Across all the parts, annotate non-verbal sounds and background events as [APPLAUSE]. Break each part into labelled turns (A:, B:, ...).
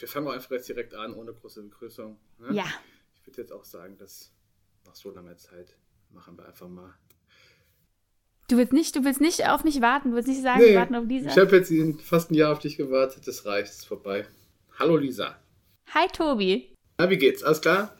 A: wir fangen auch einfach jetzt direkt an, ohne große Begrüßung.
B: Ne? Ja.
A: Ich würde jetzt auch sagen, dass nach so langer Zeit machen wir einfach mal.
B: Du willst nicht, du willst nicht auf mich warten, du willst nicht sagen, nee, wir warten auf Lisa.
A: Ich habe jetzt fast ein Jahr auf dich gewartet, das reicht, ist vorbei. Hallo Lisa.
B: Hi Tobi.
A: Na, wie geht's? Alles klar?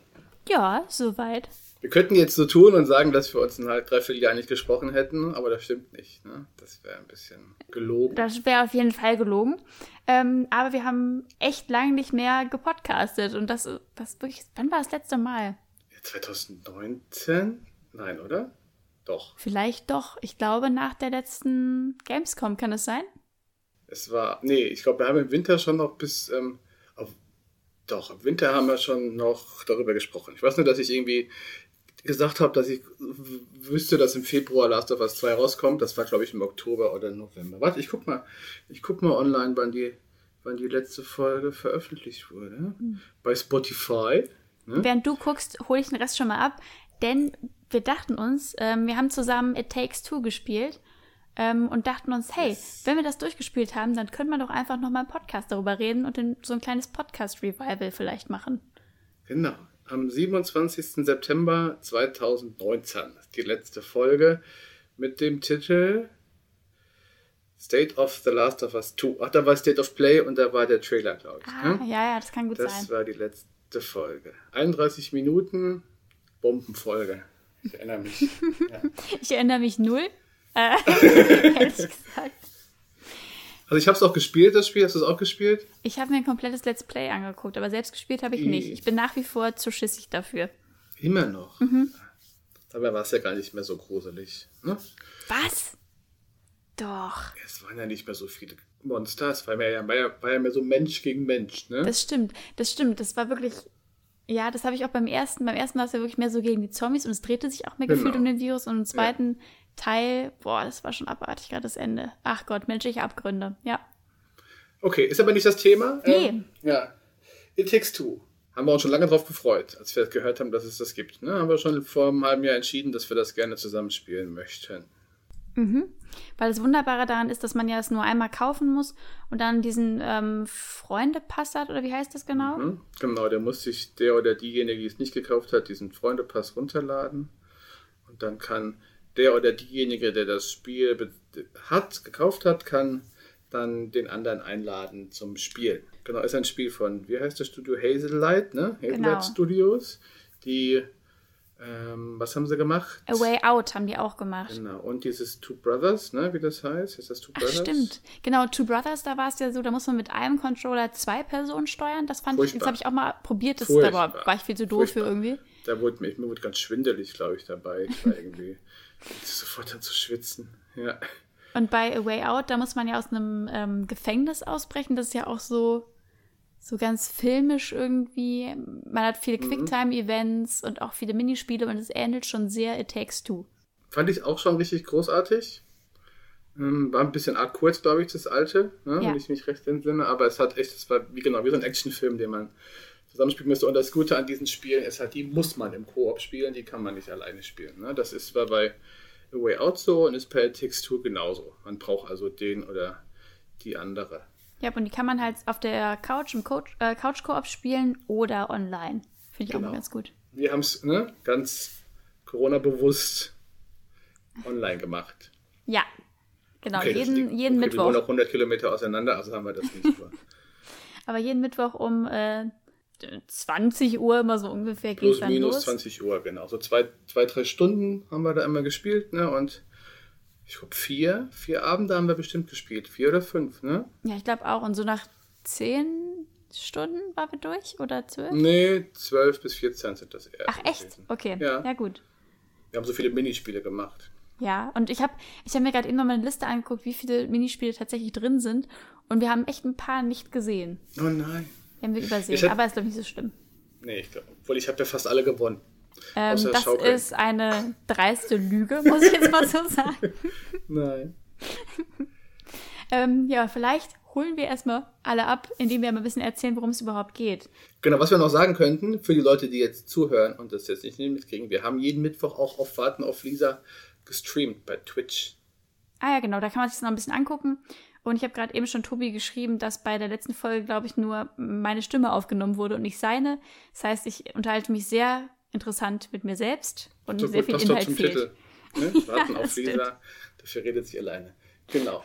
B: Ja, soweit.
A: Wir könnten jetzt so tun und sagen, dass wir uns ein halb, dreiviertel Jahr nicht gesprochen hätten, aber das stimmt nicht. Ne? Das wäre ein bisschen gelogen.
B: Das wäre auf jeden Fall gelogen. Ähm, aber wir haben echt lange nicht mehr gepodcastet und das, das wirklich, wann war das letzte Mal?
A: Ja, 2019? Nein, oder? Doch.
B: Vielleicht doch. Ich glaube, nach der letzten Gamescom kann es sein?
A: Es war, nee, ich glaube, wir haben im Winter schon noch bis, ähm, auf, doch, im Winter haben wir schon noch darüber gesprochen. Ich weiß nur, dass ich irgendwie gesagt habe, dass ich wüsste, dass im Februar Last of Us 2 rauskommt. Das war, glaube ich, im Oktober oder November. Warte, ich guck mal. Ich guck mal online, wann die, wann die letzte Folge veröffentlicht wurde. Mhm. Bei Spotify.
B: Ne? Während du guckst, hole ich den Rest schon mal ab. Denn wir dachten uns, ähm, wir haben zusammen It Takes Two gespielt ähm, und dachten uns, hey, yes. wenn wir das durchgespielt haben, dann können wir doch einfach nochmal einen Podcast darüber reden und in, so ein kleines Podcast-Revival vielleicht machen.
A: Genau am 27. September 2019. Die letzte Folge mit dem Titel State of the Last of Us 2. Ach, da war State of Play und da war der Trailer, glaube ich.
B: Ah, ne? Ja, ja, das kann gut
A: das
B: sein.
A: Das war die letzte Folge. 31 Minuten, Bombenfolge. Ich erinnere mich. [LAUGHS]
B: ja. Ich erinnere mich null. Äh, [LAUGHS] ehrlich gesagt.
A: Also ich habe es auch gespielt, das Spiel. Hast du es auch gespielt?
B: Ich habe mir ein komplettes Let's Play angeguckt, aber selbst gespielt habe ich nicht. Ich bin nach wie vor zu schissig dafür.
A: Immer noch? Mhm. Dabei war es ja gar nicht mehr so gruselig. Ne?
B: Was? Doch.
A: Es waren ja nicht mehr so viele Monster. Es war, mehr, war, ja, war ja mehr so Mensch gegen Mensch. Ne?
B: Das stimmt, das stimmt. Das war wirklich ja, das habe ich auch beim ersten. Beim ersten war es ja wirklich mehr so gegen die Zombies und es drehte sich auch mehr genau. gefühlt um den Virus. Und im zweiten ja. Teil, boah, das war schon abartig, gerade das Ende. Ach Gott, menschliche Abgründe, ja.
A: Okay, ist aber nicht das Thema.
B: Nee. Ähm,
A: ja. It Takes Two. Haben wir uns schon lange darauf gefreut, als wir gehört haben, dass es das gibt. Ne? Haben wir schon vor einem halben Jahr entschieden, dass wir das gerne zusammenspielen möchten.
B: Mhm. Weil das Wunderbare daran ist, dass man ja es nur einmal kaufen muss und dann diesen ähm, Freundepass hat, oder wie heißt das genau?
A: Mhm. Genau, der muss sich der oder diejenige, die es nicht gekauft hat, diesen Freundepass runterladen. Und dann kann der oder diejenige, der das Spiel hat, gekauft hat, kann dann den anderen einladen zum Spielen. Genau, ist ein Spiel von, wie heißt das Studio? Hazelight, ne? Hazelight genau. Studios, die ähm, was haben sie gemacht?
B: A Way Out haben die auch gemacht.
A: Genau. Und dieses Two Brothers, ne, wie das heißt? Ist das Two Brothers?
B: Ach, stimmt. Genau, Two Brothers, da war es ja so, da muss man mit einem Controller zwei Personen steuern. Das fand Furchtbar. ich, das habe ich auch mal probiert. Das, da war, war ich viel zu doof Furchtbar. für irgendwie.
A: Da wurde mir, mir wurde ganz schwindelig, glaube ich, dabei. Ich war [LAUGHS] irgendwie sofort dann zu schwitzen. Ja.
B: Und bei A Way Out, da muss man ja aus einem ähm, Gefängnis ausbrechen. Das ist ja auch so, so ganz filmisch irgendwie. Man hat viele mhm. Quicktime-Events und auch viele Minispiele und es ähnelt schon sehr It Takes Two.
A: Fand ich auch schon richtig großartig. Ähm, war ein bisschen arg kurz, glaube ich, das alte, ne, ja. wenn ich mich recht entsinne. Aber es hat echt, es war wie genau wie so ein Actionfilm, den man zusammenspielen müsste. Und das Gute an diesen Spielen ist halt, die muss man im Koop spielen, die kann man nicht alleine spielen. Ne? Das ist bei A Way Out so und ist bei Textur genauso. Man braucht also den oder die andere.
B: Ja, und die kann man halt auf der Couch im Couch, äh, Couch Koop spielen oder online. Finde ich genau. auch ganz gut.
A: Wir haben es ne, ganz Corona-bewusst online gemacht.
B: Ja, genau. Okay, jeden, jeden okay, Mittwoch. Wir
A: wohnen noch 100 Kilometer auseinander, also haben wir das nicht. [LAUGHS]
B: Aber jeden Mittwoch um äh, 20 Uhr immer so ungefähr geht
A: Plus, dann minus los. 20 Uhr, genau. So zwei, zwei, drei Stunden haben wir da immer gespielt, ne? Und ich glaube vier, vier Abende haben wir bestimmt gespielt. Vier oder fünf, ne?
B: Ja, ich glaube auch. Und so nach zehn Stunden waren wir durch oder zwölf?
A: Nee, zwölf bis 14 sind das eher.
B: Ach echt? Gewesen. Okay, ja. ja gut.
A: Wir haben so viele Minispiele gemacht.
B: Ja, und ich habe ich hab mir gerade eben noch mal eine Liste angeguckt, wie viele Minispiele tatsächlich drin sind. Und wir haben echt ein paar nicht gesehen.
A: Oh nein.
B: Wir haben wir übersehen, hab, aber ist doch nicht so schlimm.
A: Nee, ich glaube, obwohl ich habe ja fast alle gewonnen.
B: Ähm, das Schaukeln. ist eine dreiste Lüge, muss ich jetzt mal so [LAUGHS] sagen.
A: Nein. [LAUGHS]
B: ähm, ja, vielleicht holen wir erstmal alle ab, indem wir mal ein bisschen erzählen, worum es überhaupt geht.
A: Genau, was wir noch sagen könnten, für die Leute, die jetzt zuhören und das jetzt nicht mitkriegen, wir haben jeden Mittwoch auch auf Warten auf Lisa gestreamt bei Twitch.
B: Ah ja, genau, da kann man sich das noch ein bisschen angucken. Und ich habe gerade eben schon Tobi geschrieben, dass bei der letzten Folge, glaube ich, nur meine Stimme aufgenommen wurde und nicht seine. Das heißt, ich unterhalte mich sehr interessant mit mir selbst und
A: So
B: sehr
A: gut,
B: viel Inhalt
A: zum
B: fehlt.
A: Titel. Ne? [LAUGHS] Warten
B: Ja,
A: auf
B: das stimmt.
A: Lisa. Dafür redet sie alleine. Genau.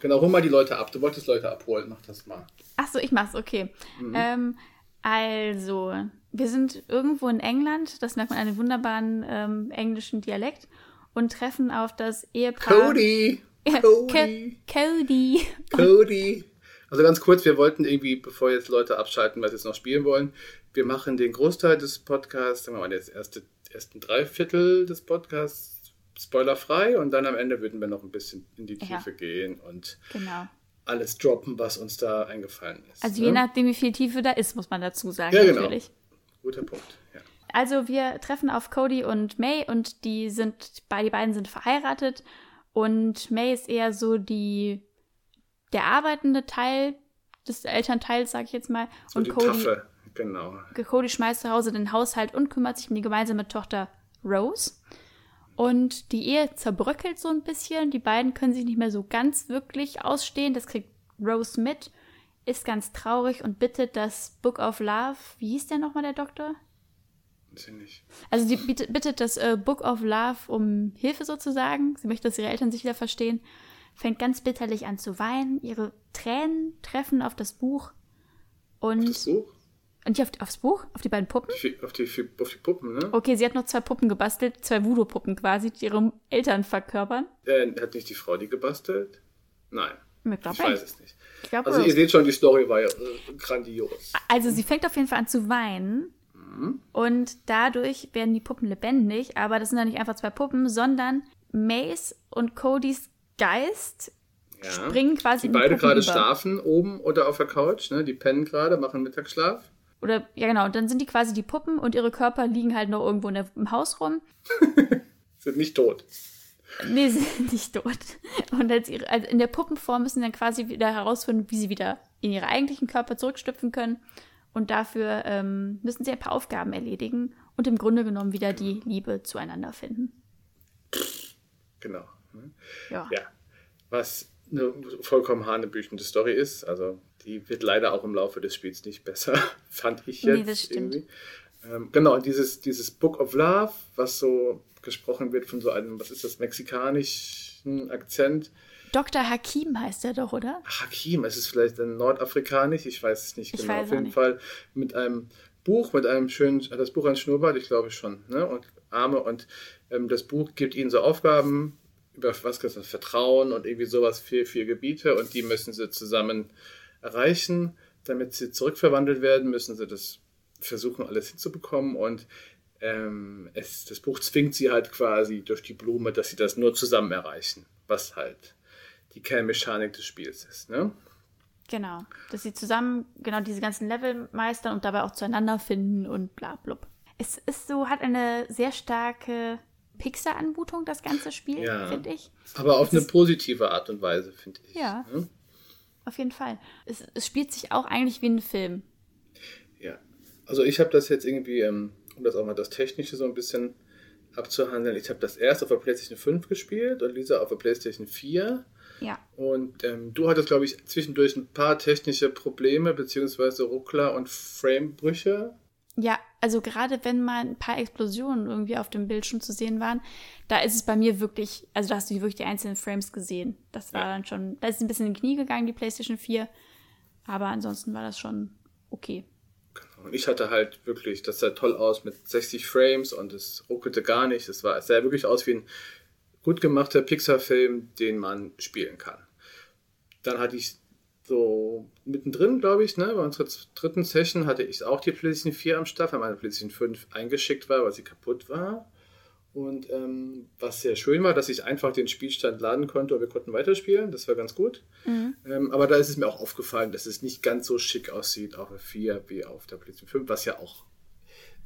A: Genau, hol mal die Leute ab. Du wolltest Leute abholen. Mach das mal.
B: Ach so, ich mach's, okay.
A: Mhm.
B: Ähm, also, wir sind irgendwo in England, das merkt man an dem wunderbaren ähm, englischen Dialekt, und treffen auf das Ehepaar.
A: Cody!
B: Ja,
A: Cody!
B: Co- Cody.
A: Cody! Also ganz kurz, wir wollten irgendwie, bevor jetzt Leute abschalten, was jetzt noch spielen wollen, wir machen den Großteil des Podcasts, sagen wir mal, das erste, ersten Dreiviertel des Podcasts spoilerfrei und dann am Ende würden wir noch ein bisschen in die
B: Ja.
A: Tiefe gehen und
B: Genau.
A: alles droppen, was uns da eingefallen ist.
B: Also
A: ne?
B: je nachdem, wie viel Tiefe da ist, muss man dazu sagen,
A: Ja, genau.
B: natürlich.
A: Guter Punkt. Ja.
B: Also wir treffen auf Cody und May und die sind, die beiden sind verheiratet und May ist eher so die, der arbeitende Teil des Elternteils, sag ich jetzt mal.
A: So
B: und
A: die
B: Cody,
A: Taffe, genau.
B: Cody schmeißt zu Hause den Haushalt und kümmert sich um die gemeinsame Tochter Rose. Und die Ehe zerbröckelt so ein bisschen. Die beiden können sich nicht mehr so ganz wirklich ausstehen. Das kriegt Rose mit, ist ganz traurig und bittet das Book of Love. Wie hieß der nochmal, der Doktor?
A: Weiß ich nicht.
B: Also sie bittet, bittet das äh, Book of Love um Hilfe sozusagen. Sie möchte, dass ihre Eltern sich wieder verstehen. Fängt ganz bitterlich an zu weinen. Ihre Tränen treffen auf das Buch. Und,
A: Das Buch?
B: und auf, aufs Buch? Auf die beiden Puppen?
A: Auf die, auf die, auf die Puppen, ne?
B: Okay, sie hat noch zwei Puppen gebastelt, zwei Voodoo-Puppen quasi, die ihre Eltern verkörpern.
A: Äh, hat nicht die Frau die gebastelt? Nein.
B: Ich glaube
A: Ich weiß es nicht.
B: Ich glaub,
A: Also ihr seht schon, die Story war ja äh, grandios.
B: Also sie fängt auf jeden Fall an zu weinen. Und dadurch werden die Puppen lebendig. Aber das sind dann nicht einfach zwei Puppen, sondern Mace und Codys Geist
A: Ja.
B: springen quasi
A: Die beide gerade schlafen oben oder auf der Couch, ne? Die pennen gerade, machen Mittagsschlaf.
B: Oder, ja genau, und dann sind die quasi die Puppen und ihre Körper liegen halt noch irgendwo der, im Haus rum. [LAUGHS]
A: Sind nicht tot.
B: Nee, sie [LAUGHS] sind nicht tot. Und als ihre, also in der Puppenform müssen sie dann quasi wieder herausfinden, wie sie wieder in ihre eigentlichen Körper zurückstüpfen können. Und dafür ähm, müssen sie ein paar Aufgaben erledigen und im Grunde genommen wieder die Liebe zueinander finden.
A: Genau.
B: Ja.
A: Ja. Was eine vollkommen hanebüchende Story ist. Also die wird leider auch im Laufe des Spiels nicht besser, [LAUGHS] fand ich
B: Nee,
A: jetzt
B: das stimmt.
A: irgendwie. Ähm, genau, dieses, dieses Book of Love, was so gesprochen wird von so einem, was ist das, mexikanischen Akzent.
B: Dr. Hakim heißt er doch, oder?
A: Hakim, es ist vielleicht ein nordafrikanisch, ich weiß es nicht
B: Ich
A: genau. Auf jeden
B: nicht.
A: Fall mit einem Buch, mit einem schönen, hat das Buch ein Schnurrbart, ich glaube schon, ne? Und Arme und ähm, das Buch gibt ihnen so Aufgaben über was ist das, Vertrauen und irgendwie sowas, vier, vier Gebiete und die müssen sie zusammen erreichen. Damit sie zurückverwandelt werden, müssen sie das versuchen, alles hinzubekommen und ähm, es, das Buch zwingt sie halt quasi durch die Blume, dass sie das nur zusammen erreichen, was halt die Kernmechanik des Spiels ist. Ne?
B: Genau. Dass sie zusammen genau diese ganzen Level meistern und dabei auch zueinander finden und bla blub. Es ist so, hat eine sehr starke Pixar-Anmutung, das ganze Spiel,
A: Ja.
B: finde ich.
A: Aber auf
B: Es
A: eine positive Art und Weise, finde ich.
B: Ja.
A: Ne?
B: Auf jeden Fall. Es, es spielt sich auch eigentlich wie ein Film.
A: ja. Also ich habe das jetzt irgendwie, ähm, um das auch mal das Technische so ein bisschen abzuhandeln, ich habe das erst auf der PlayStation 5 gespielt und Lisa auf der PlayStation 4.
B: Ja.
A: Und ähm, du hattest, glaube ich, zwischendurch ein paar technische Probleme, beziehungsweise Ruckler und Framebrüche.
B: Ja, also gerade wenn mal ein paar Explosionen irgendwie auf dem Bildschirm zu sehen waren, da ist es bei mir wirklich, also da hast du wirklich die einzelnen Frames gesehen. Das war
A: Ja.
B: dann schon, da ist ein bisschen in die Knie gegangen, die PlayStation 4. Aber ansonsten war das schon okay.
A: Genau. Und ich hatte halt wirklich, das sah toll aus mit 60 Frames und es ruckelte gar nicht. Es, war, es sah wirklich aus wie ein gut gemachter Pixar-Film, den man spielen kann. Dann hatte ich so mittendrin, glaube ich, ne, bei unserer dritten Session hatte ich auch die PlayStation 4 am Start, weil meine PlayStation 5 eingeschickt war, weil sie kaputt war. Und ähm, was sehr schön war, dass ich einfach den Spielstand laden konnte und wir konnten weiterspielen. Das war ganz gut. Ähm, aber da ist es mir auch aufgefallen, dass es nicht ganz so schick aussieht auf der 4 wie auf der PlayStation 5, was ja auch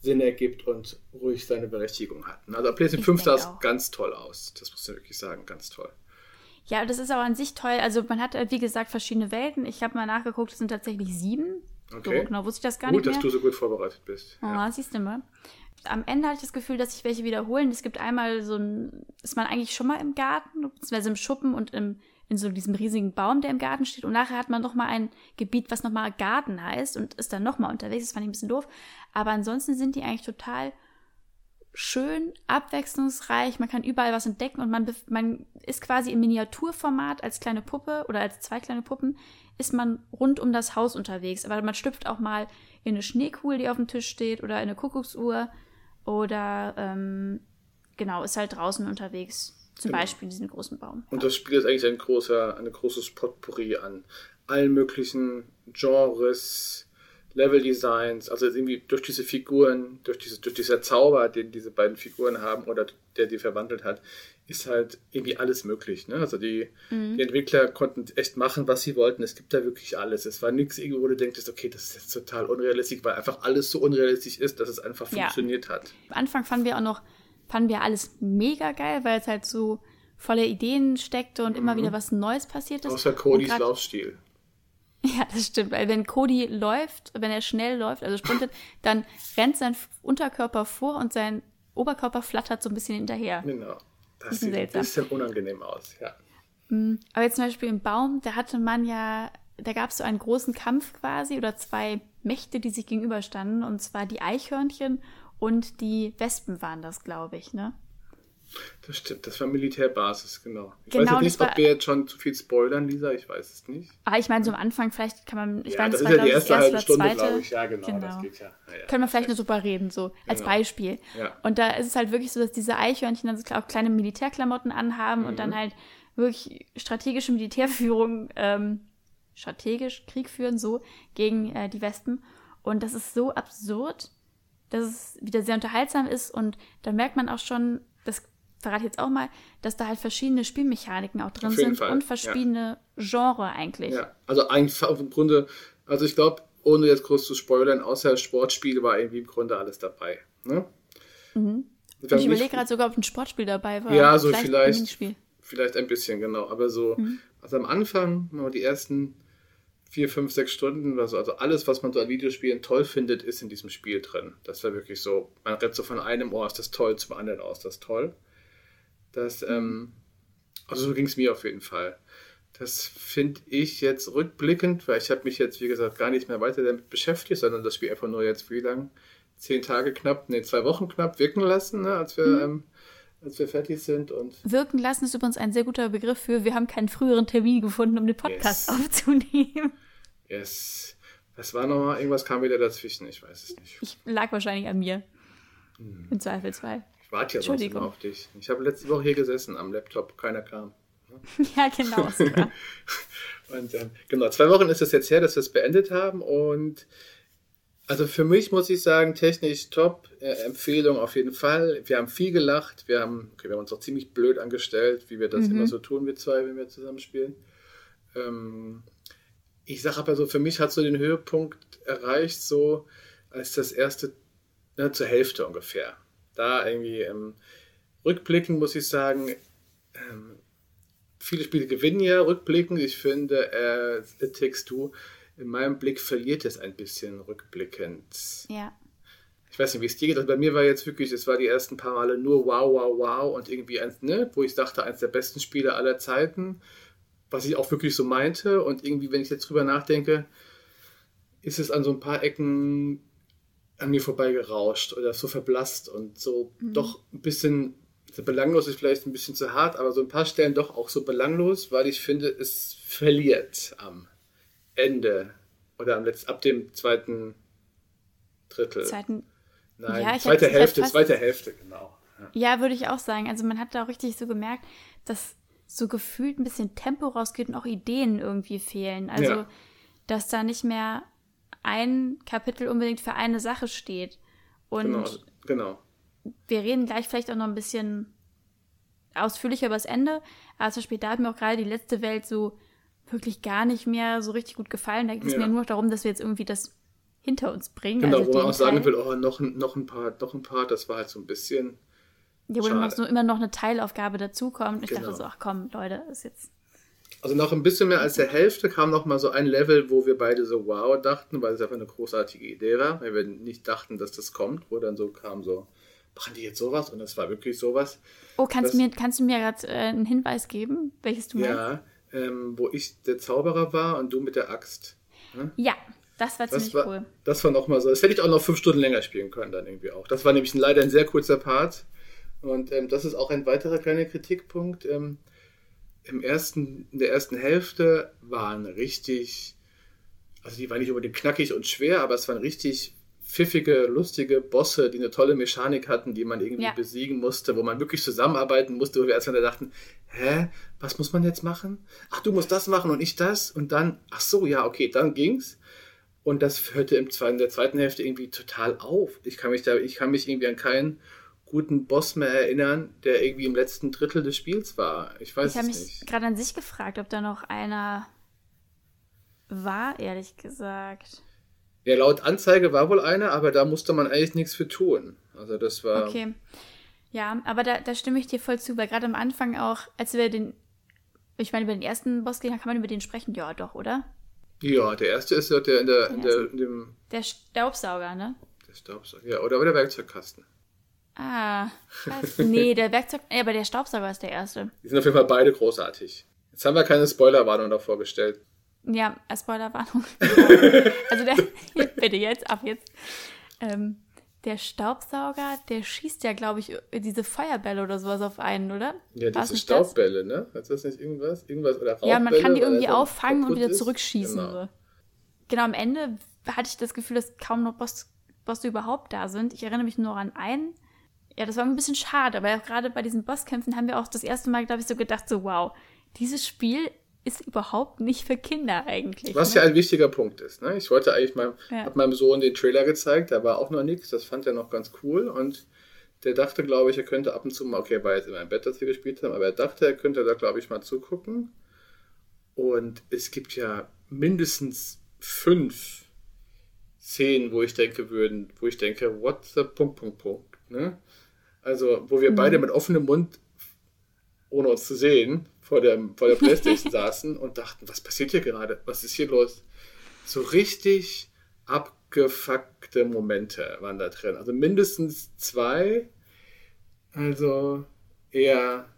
A: Sinn ergibt und ruhig seine Berechtigung hat. Also auf PlayStation
B: Ich
A: 5 sah es
B: auch.
A: ganz toll aus. Das muss ich wirklich sagen, ganz toll.
B: Ja, das ist aber an sich toll. Also man hat, äh, wie gesagt, verschiedene Welten. Ich habe mal nachgeguckt, es sind tatsächlich sieben.
A: Okay.
B: So genau wusste ich das gar
A: Gut,
B: nicht
A: dass
B: mehr.
A: du so gut vorbereitet bist.
B: Oh,
A: Ja.
B: siehst du mal. Am Ende hatte ich das Gefühl, dass sich welche wiederholen. Es gibt einmal so ein, ist man eigentlich schon mal im Garten, beziehungsweise im Schuppen und im, in so diesem riesigen Baum, der im Garten steht. Und nachher hat man noch mal ein Gebiet, was noch mal Garten heißt und ist dann noch mal unterwegs. Das fand ich ein bisschen doof. Aber ansonsten sind die eigentlich total schön, abwechslungsreich. Man kann überall was entdecken und man, man ist quasi im Miniaturformat als kleine Puppe oder als zwei kleine Puppen ist man rund um das Haus unterwegs. Aber man schlüpft auch mal in eine Schneekugel, die auf dem Tisch steht oder in eine Kuckucksuhr oder ähm, genau, ist halt draußen unterwegs. Zum genau. Beispiel diesen großen Baum.
A: Und das Spiel ist eigentlich ein großer, ein großes Potpourri an allen möglichen Genres, Level-Designs, also irgendwie durch diese Figuren, durch, diese, durch dieser Zauber, den diese beiden Figuren haben oder der die verwandelt hat, ist halt irgendwie alles möglich. Ne? Also die, mhm. die Entwickler konnten echt machen, was sie wollten. Es gibt da wirklich alles. Es war nichts irgendwo, wo du denkst, okay, das ist jetzt total unrealistisch, weil einfach alles so unrealistisch ist, dass es einfach ja. funktioniert hat.
B: Am Anfang fanden wir auch noch fanden wir alles mega geil, weil es halt so voller Ideen steckte und mhm. immer wieder was Neues passiert ist.
A: Außer Codys Laufstil. [LAUGHS]
B: Ja, das stimmt, weil wenn Cody läuft, wenn er schnell läuft, also sprintet, [LAUGHS] dann rennt sein Unterkörper vor und sein Oberkörper flattert so ein bisschen hinterher.
A: Genau. Das sieht seltsam. ein bisschen unangenehm aus, ja.
B: Mm, aber jetzt zum Beispiel im Baum, da hatte man ja, da gab es so einen großen Kampf quasi oder zwei Mächte, die sich gegenüberstanden, und zwar die Eichhörnchen und die Wespen waren das, glaube ich, ne?
A: Das stimmt, das war Militärbasis, genau. Ich genau, weiß nicht, ob wir jetzt schon zu viel spoilern, Lisa, ich weiß es nicht.
B: Ah, ich meine, so am Anfang, vielleicht kann man, ich
A: ja,
B: meine,
A: das, das ist ja die erste halbe Stunde, glaube ich. Ja, genau,
B: genau. das geht ja. ja, ja Können wir vielleicht nur super reden, so als genau. Beispiel. Ja. Und da ist es halt wirklich so, dass diese Eichhörnchen dann so auch kleine Militärklamotten anhaben mhm. und dann mhm. halt wirklich strategische Militärführung, ähm, strategisch Krieg führen, so, gegen äh, die Wespen. Und das ist so absurd, dass es wieder sehr unterhaltsam ist und da merkt man auch schon, das verrate jetzt auch mal, dass da halt verschiedene Spielmechaniken auch drin sind Fall. und verschiedene ja. Genre eigentlich.
A: Ja, also einfach im Grunde, also ich glaube, ohne jetzt groß zu spoilern, außer Sportspiele war irgendwie im Grunde alles dabei. Ne?
B: Mhm. Ich überlege gerade sogar, ob ein Sportspiel dabei war.
A: Ja, so vielleicht, vielleicht, vielleicht ein bisschen, genau. Aber so, mhm. also am Anfang, die ersten vier, fünf, sechs Stunden oder so. Also alles, was man so an Videospielen toll findet, ist in diesem Spiel drin. Das war wirklich so, man rennt so von einem Ohr ist das toll zum anderen Ohr ist das toll. Das, ähm, also so ging es mir auf jeden Fall. Das finde ich jetzt rückblickend, weil ich habe mich jetzt, wie gesagt, gar nicht mehr weiter damit beschäftigt, sondern das Spiel einfach nur jetzt wie lang? Zehn Tage knapp, ne, zwei Wochen knapp wirken lassen, ne, als wir mhm. ähm, als wir fertig sind. Und
B: Wirken lassen ist übrigens ein sehr guter Begriff für, wir haben keinen früheren Termin gefunden, um den Podcast yes. aufzunehmen.
A: Yes. Was war nochmal? Irgendwas kam wieder dazwischen, ich weiß es nicht.
B: Ich lag wahrscheinlich an mir. Hm. Im Zweifelsfall.
A: Ich warte ja sonst immer auf dich. Ich habe letzte Woche hier gesessen am Laptop, keiner kam. [LAUGHS]
B: ja, genau. [LAUGHS]
A: und ähm, genau, zwei Wochen ist es jetzt her, dass wir es beendet haben und also für mich muss ich sagen, technisch top, äh, Empfehlung auf jeden Fall. Wir haben viel gelacht, wir haben, okay, wir haben uns auch ziemlich blöd angestellt, wie wir das mhm. immer so tun, wir zwei, wenn wir zusammenspielen. Ähm, ich sage aber so, für mich hat so den Höhepunkt erreicht, so als das erste, na, zur Hälfte ungefähr. Da irgendwie ähm, rückblickend muss ich sagen, ähm, viele Spiele gewinnen ja rückblickend. Ich finde, äh, It Takes Two in meinem Blick verliert es ein bisschen rückblickend.
B: Ja.
A: Ich weiß nicht, wie es dir geht. Also bei mir war jetzt wirklich, es war die ersten paar Male nur wow, wow, wow und irgendwie eins, ne, wo ich dachte, eins der besten Spiele aller Zeiten, was ich auch wirklich so meinte. Und irgendwie, wenn ich jetzt drüber nachdenke, ist es an so ein paar Ecken an mir vorbeigerauscht oder so verblasst und so mhm. doch ein bisschen, belanglos ist vielleicht ein bisschen zu hart, aber so ein paar Stellen doch auch so belanglos, weil ich finde, es verliert am Ende oder am letzten, ab dem zweiten Drittel.
B: Zweiten,
A: Nein, ja, zweite Hälfte, zweite Hälfte, genau.
B: Ja. ja, würde ich auch sagen. Also man hat da auch richtig so gemerkt, dass so gefühlt ein bisschen Tempo rausgeht und auch Ideen irgendwie fehlen. Also, ja. dass da nicht mehr ein Kapitel unbedingt für eine Sache steht. Und
A: genau, genau.
B: wir reden gleich vielleicht auch noch ein bisschen ausführlicher über das Ende. Aber zum Beispiel, da hat mir auch gerade die letzte Welt so wirklich gar nicht mehr so richtig gut gefallen. Da geht es ja. mir nur noch darum, dass wir jetzt irgendwie das hinter uns bringen.
A: Genau, also wo man auch sagen will, oh, noch, noch ein Part, noch ein Part, das war halt so ein bisschen.
B: Ja, wo dann noch so immer noch eine Teilaufgabe dazukommt. Ich genau. dachte so, ach komm, Leute, ist jetzt.
A: Also noch ein bisschen mehr als der Hälfte kam noch mal so ein Level, wo wir beide so wow dachten, weil es einfach eine großartige Idee war, weil wir nicht dachten, dass das kommt, wo dann so kam so, machen die jetzt sowas? Und es war wirklich sowas.
B: Oh, kannst, das, du, mir, kannst du mir gerade äh, einen Hinweis geben, welches du
A: meinst? Ja, ähm, wo ich der Zauberer war und du mit der Axt.
B: Ne? Ja, das war
A: das
B: ziemlich
A: war,
B: cool.
A: Das war nochmal so. Das hätte ich auch noch fünf Stunden länger spielen können, dann irgendwie auch. Das war nämlich leider ein sehr kurzer Part. Und ähm, das ist auch ein weiterer kleiner Kritikpunkt. Ähm, im ersten, in der ersten Hälfte waren richtig, also die waren nicht unbedingt knackig und schwer, aber es waren richtig pfiffige, lustige Bosse, die eine tolle Mechanik hatten, die man irgendwie ja. besiegen musste, wo man wirklich zusammenarbeiten musste, wo wir erstmal dachten, hä, was muss man jetzt machen? Ach, du musst das machen und ich das und dann, ach so, ja, okay, dann ging's. Und das hörte im zweiten, in der zweiten Hälfte irgendwie total auf. Ich kann mich da, ich kann mich irgendwie an keinen guten Boss mehr erinnern, der irgendwie im letzten Drittel des Spiels war. Ich weiß
B: ich
A: es nicht.
B: Ich habe mich gerade an sich gefragt, ob da noch einer war, ehrlich gesagt.
A: Ja, laut Anzeige war wohl einer, aber da musste man eigentlich nichts für tun. Also das war.
B: Okay. Ja, aber da, da stimme ich dir voll zu, weil gerade am Anfang auch, als wir den, ich meine, über den ersten Bossgegner kann man über den sprechen, ja doch, oder?
A: Ja, der erste ist ja der in der, in der in dem.
B: Der Staubsauger, ne?
A: Der Staubsauger, ja, oder der Werkzeugkasten.
B: Ah, was? [LAUGHS] nee, der Werkzeug, nee, aber der Staubsauger ist der erste.
A: Die sind auf jeden Fall beide großartig. Jetzt haben wir keine Spoilerwarnung davor gestellt.
B: Ja, äh, Spoilerwarnung. [LAUGHS] also der, [LAUGHS] bitte jetzt, ab jetzt. Ähm, der Staubsauger, der schießt ja, glaube ich, diese Feuerbälle oder sowas auf einen, oder?
A: Ja, diese Staubbälle, das? ne? Ist das nicht irgendwas? Irgendwas oder
B: Ja, man kann die irgendwie auffangen und wieder zurückschießen. Genau. So. genau, am Ende hatte ich das Gefühl, dass kaum noch Boss, Bosse überhaupt da sind. Ich erinnere mich nur an einen. Ja, das war ein bisschen schade, aber gerade bei diesen Bosskämpfen haben wir auch das erste Mal, glaube ich, so gedacht, so wow, dieses Spiel ist überhaupt nicht für Kinder eigentlich.
A: Was
B: ne?
A: ja ein wichtiger Punkt ist. Ne? Ich wollte eigentlich meinem, ja. hab meinem Sohn den Trailer gezeigt, da war auch noch nichts, das fand er noch ganz cool und der dachte, glaube ich, er könnte ab und zu mal, okay, er war jetzt immer im Bett, dass wir gespielt haben, aber er dachte, er könnte da, glaube ich, mal zugucken. Und es gibt ja mindestens fünf Szenen, wo ich denke würden, wo ich denke, what the Punkt, Punkt, Punkt. Ne? Also, wo wir mhm. beide mit offenem Mund, ohne uns zu sehen, vor der, vor der Playstation [LAUGHS] saßen und dachten, was passiert hier gerade? Was ist hier los? So richtig abgefuckte Momente waren da drin. Also mindestens zwei, also eher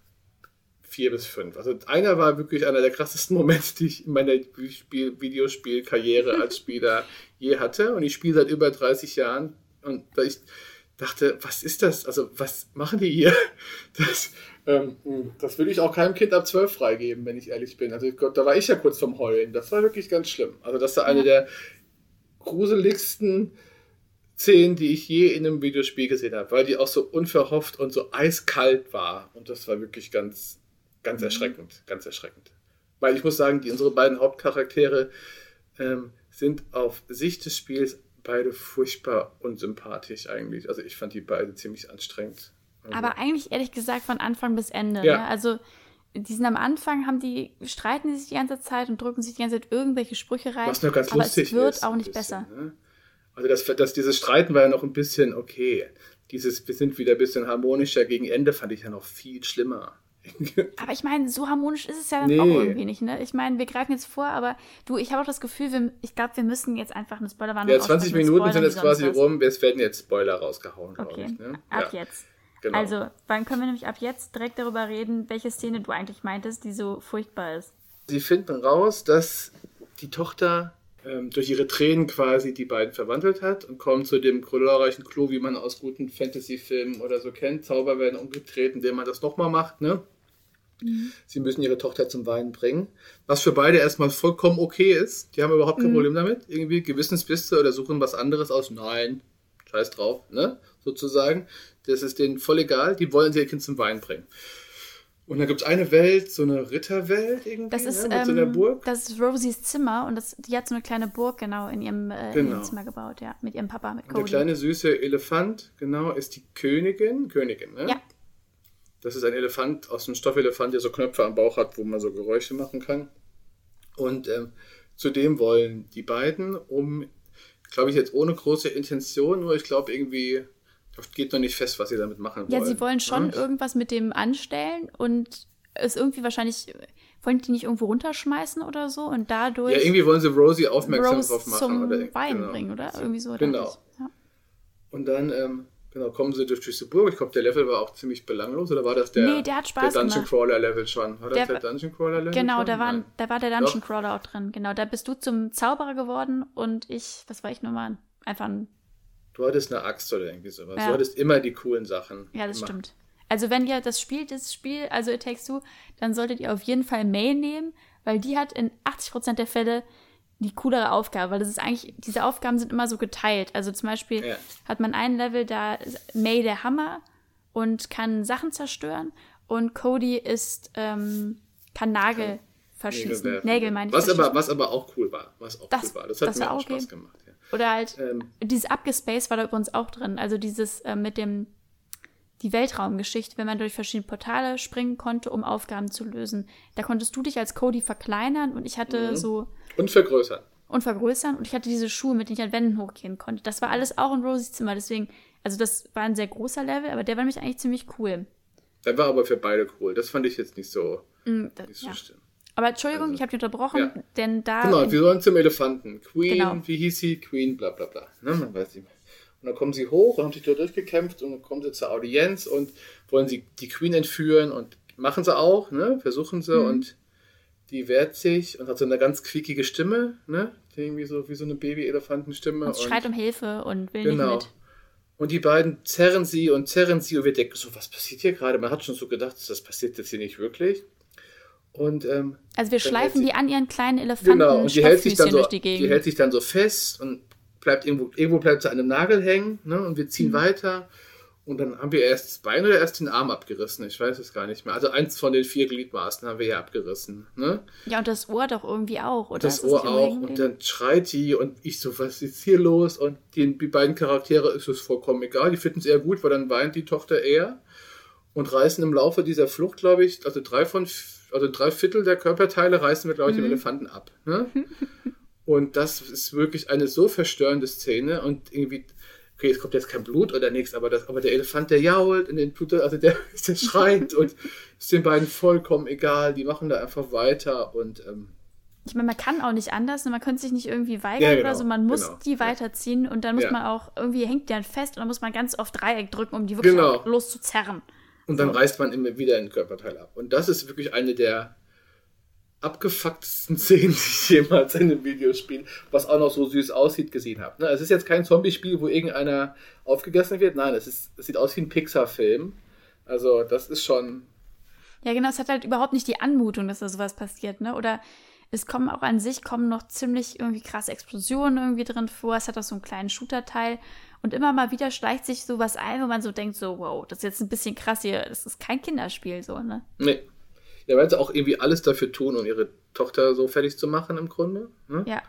A: vier bis fünf. Also einer war wirklich einer der krassesten [LAUGHS] Momente, die ich in meiner Videospielkarriere als Spieler [LAUGHS] je hatte. Und ich spiele seit über 30 Jahren. Und ich dachte, was ist das? Also, was machen die hier? [LAUGHS] Das, ähm, das will ich auch keinem Kind ab 12 freigeben, wenn ich ehrlich bin. Also, Gott, da war ich ja kurz vom Heulen. Das war wirklich ganz schlimm. Also, das war eine der gruseligsten Szenen, die ich je in einem Videospiel gesehen habe, weil die auch so unverhofft und so eiskalt war. Und das war wirklich ganz, ganz mhm. erschreckend. Ganz erschreckend. Weil ich muss sagen, die, unsere beiden Hauptcharaktere ähm, sind auf Sicht des Spiels beide furchtbar unsympathisch eigentlich. Also ich fand die beide ziemlich anstrengend.
B: Also Aber eigentlich ehrlich gesagt von Anfang bis Ende. Ja. Ne? Also die sind am Anfang, haben die, streiten sich die ganze Zeit und drücken sich die ganze Zeit irgendwelche Sprüche rein.
A: Was nur ganz
B: aber
A: lustig
B: es wird
A: ist,
B: auch nicht besser.
A: Ne? Also das, das, dieses Streiten war ja noch ein bisschen okay. Dieses, wir sind wieder ein bisschen harmonischer gegen Ende, fand ich ja noch viel schlimmer.
B: Aber ich meine, so harmonisch ist es ja dann nee. auch irgendwie nicht, ne? Ich meine, wir greifen jetzt vor, aber du, ich habe auch das Gefühl, wir, ich glaube, wir müssen jetzt einfach eine Spoilerwarnung
A: Ja, 20 Minuten sind jetzt quasi rum, es werden jetzt Spoiler rausgehauen,
B: okay.
A: ich. Ne?
B: Ab ja. jetzt. Genau. Also, dann können wir nämlich ab jetzt direkt darüber reden, welche Szene du eigentlich meintest, die so furchtbar ist.
A: Sie finden raus, dass die Tochter ähm, durch ihre Tränen quasi die beiden verwandelt hat und kommen zu dem glorreichen Clou, wie man aus guten Fantasy-Filmen oder so kennt. Zauber werden umgedreht, indem man das nochmal macht, ne? Mhm. Sie müssen ihre Tochter zum Weinen bringen. Was für beide erstmal vollkommen okay ist. Die haben überhaupt kein mhm. Problem damit. Irgendwie Gewissensbisse oder suchen was anderes aus. Nein, scheiß drauf, ne? Sozusagen. Das ist denen voll egal. Die wollen sie ihr Kind zum Weinen bringen. Und dann gibt es eine Welt, so eine Ritterwelt irgendwie,
B: das ist,
A: ne, mit
B: ähm,
A: so einer Burg.
B: Das ist Rosies Zimmer und das, die hat so eine kleine Burg genau in ihrem, äh, genau. in ihrem Zimmer gebaut, ja, mit ihrem Papa, mit Cody.
A: Der kleine süße Elefant, genau, ist die Königin, Königin, ne?
B: Ja.
A: Das ist ein Elefant aus einem Stoffelefant, der so Knöpfe am Bauch hat, wo man so Geräusche machen kann. Und ähm, zudem wollen die beiden, um, glaube ich, jetzt ohne große Intention, nur ich glaube irgendwie, geht noch nicht fest, was sie damit machen wollen.
B: Ja, sie wollen schon ja? irgendwas mit dem anstellen und es irgendwie wahrscheinlich, wollen die nicht irgendwo runterschmeißen oder so und dadurch.
A: Ja, irgendwie wollen sie Rosie aufmerksam
B: Rose
A: drauf machen.
B: zum
A: oder,
B: Wein
A: genau.
B: bringen, oder? Irgendwie so.
A: Genau. Ja. Und dann ähm, Genau, kommen sie durch diese Burg. Ich glaube, der Level war auch ziemlich belanglos. Oder war das der,
B: Nee, der hat Spaß
A: der Dungeon. Crawler Level schon? War das
B: Der
A: der, Dungeon Crawler Level?
B: Genau,
A: schon?
B: da war,
A: Nein.
B: da war der Dungeon Crawler auch drin. Genau, da bist du zum Zauberer geworden und ich, was war ich nochmal? Einfach ein,
A: Du hattest eine Axt oder irgendwie sowas.
B: Ja.
A: Du hattest immer die coolen Sachen.
B: ja, das
A: Immer.
B: stimmt. Also wenn ihr das spielt, das Spiel, also It Takes Two, dann solltet ihr auf jeden Fall May nehmen, weil die hat in 80% der Fälle die coolere Aufgabe, weil das ist eigentlich, diese Aufgaben sind immer so geteilt. Also zum Beispiel
A: Ja.
B: hat man ein Level, da ist May der Hammer und kann Sachen zerstören und Cody ist, ähm, kann Nagel verschießen.
A: werfen.
B: Nägel meine ich.
A: was aber, was aber auch cool war. Was auch
B: Das-
A: cool war. Das hat
B: das
A: mir auch
B: okay.
A: Spaß gemacht. Ja.
B: Oder halt,
A: Ähm,
B: dieses Abgespace war da übrigens auch drin. Also dieses äh, mit dem, die Weltraumgeschichte, wenn man durch verschiedene Portale springen konnte, um Aufgaben zu lösen. Da konntest du dich als Cody verkleinern und ich
A: Mhm.
B: hatte so,
A: und vergrößern.
B: und vergrößern und ich hatte diese Schuhe, mit denen ich an Wänden hochgehen konnte. Das war alles auch in Rosies Zimmer, deswegen, also das war ein sehr großer Level, aber der war nämlich eigentlich ziemlich cool.
A: Der war aber für beide cool. Das fand ich jetzt nicht so,
B: Mm, das,
A: nicht so
B: ja.
A: schlimm.
B: Aber Entschuldigung, ich habe dich unterbrochen,
A: Ja.
B: denn da.
A: Genau, wir sollen zum Elefanten. Queen,
B: Genau.
A: wie hieß sie? Queen, bla bla bla. Ne, man weiß nicht mehr. Und dann kommen sie hoch und haben sich da durchgekämpft und dann kommen sie zur Audienz und wollen sie die Queen entführen und machen sie auch, ne? Versuchen sie
B: Mhm.
A: und die wehrt sich und hat so eine ganz quiekige Stimme, ne? Die Irgendwie so wie so eine Baby-Elefantenstimme.
B: und schreit um Hilfe und will
A: Genau.
B: nicht mit.
A: Und die beiden zerren sie und zerren sie und wir denken so, was passiert hier gerade? Man hat schon so gedacht, das passiert jetzt hier nicht wirklich. Und ähm,
B: Also wir schleifen
A: sie-
B: die an ihren kleinen Elefanten
A: Genau, und die hält sich dann so,
B: durch die Gegend.
A: die hält sich dann so fest und bleibt irgendwo, irgendwo bleibt sie an einem Nagel hängen, ne? Und wir ziehen
B: Mhm.
A: weiter. Und dann haben wir erst das Bein oder erst den Arm abgerissen. Ich weiß es gar nicht mehr. Also eins von den vier Gliedmaßen haben wir ja abgerissen. Ne?
B: Ja, und das Ohr doch irgendwie auch, oder?
A: Das Ohr auch. Und dann schreit die und ich so, was ist hier los? Und den, die beiden Charaktere ist es vollkommen egal. Die finden es eher gut, weil dann weint die Tochter eher. Und reißen im Laufe dieser Flucht, glaube ich, also drei von, f- also drei Viertel der Körperteile reißen wir, glaube ich, dem Elefanten ab. Ne? [LAUGHS] Und das ist wirklich eine so verstörende Szene und irgendwie, okay, es kommt jetzt kein Blut oder nichts, aber, das, aber der Elefant, der jault und den Blut, also der, [LAUGHS] der schreit und ist den beiden vollkommen egal, die machen da einfach weiter und ähm,
B: Ich meine, man kann auch nicht anders, ne? man könnte sich nicht irgendwie weigern
A: Ja, genau,
B: oder so, man muss
A: genau,
B: die weiterziehen und dann muss
A: Ja.
B: man auch, irgendwie hängt die dann fest und dann muss man ganz oft Dreieck drücken, um die wirklich
A: Genau.
B: loszuzerren.
A: Und dann reißt man immer wieder einen Körperteil ab. Und das ist wirklich eine der abgefucktesten [LAUGHS] Szenen, die ich jemals in einem Videospiel, was auch noch so süß aussieht, gesehen habe. Ne? Es ist jetzt kein Zombie-Spiel, wo irgendeiner aufgegessen wird. Nein, es, ist, es sieht aus wie ein Pixar-Film. Also das ist schon
B: Ja, genau, es hat halt überhaupt nicht die Anmutung, dass da sowas passiert, ne? Oder es kommen auch an sich kommen noch ziemlich irgendwie krasse Explosionen irgendwie drin vor. Es hat auch so einen kleinen Shooter-Teil. Und immer mal wieder schleicht sich sowas ein, wo man so denkt, so, wow, das ist jetzt ein bisschen krass hier. Das ist kein Kinderspiel, so, ne?
A: Nee. Ja, weil sie auch irgendwie alles dafür tun, um ihre Tochter so fertig zu machen im Grunde. Ne?
B: Ja.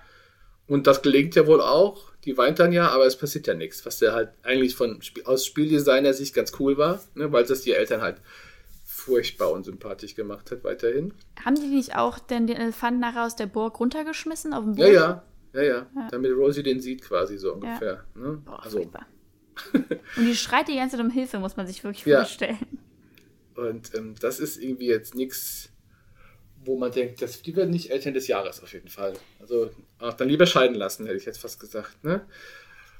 A: Und das gelingt ja wohl auch. Die weint dann ja, aber es passiert ja nichts. Was ja halt eigentlich von aus Spieldesigner Sicht ganz cool war, ne? weil das die Eltern halt furchtbar unsympathisch gemacht hat weiterhin.
B: Haben die nicht auch denn den Elefanten nachher aus der Burg runtergeschmissen auf den
A: Ja,
B: Boden?
A: Ja, ja, ja. Damit Rosie den sieht quasi so ungefähr. Ne?
B: Boah,
A: Also. [LAUGHS]
B: Und die schreit die ganze Zeit um Hilfe, muss man sich wirklich
A: Ja.
B: vorstellen.
A: und ähm, das ist irgendwie jetzt nichts, wo man denkt, das, die werden nicht Eltern des Jahres auf jeden Fall. Also auch dann lieber scheiden lassen, hätte ich jetzt fast gesagt. Ne?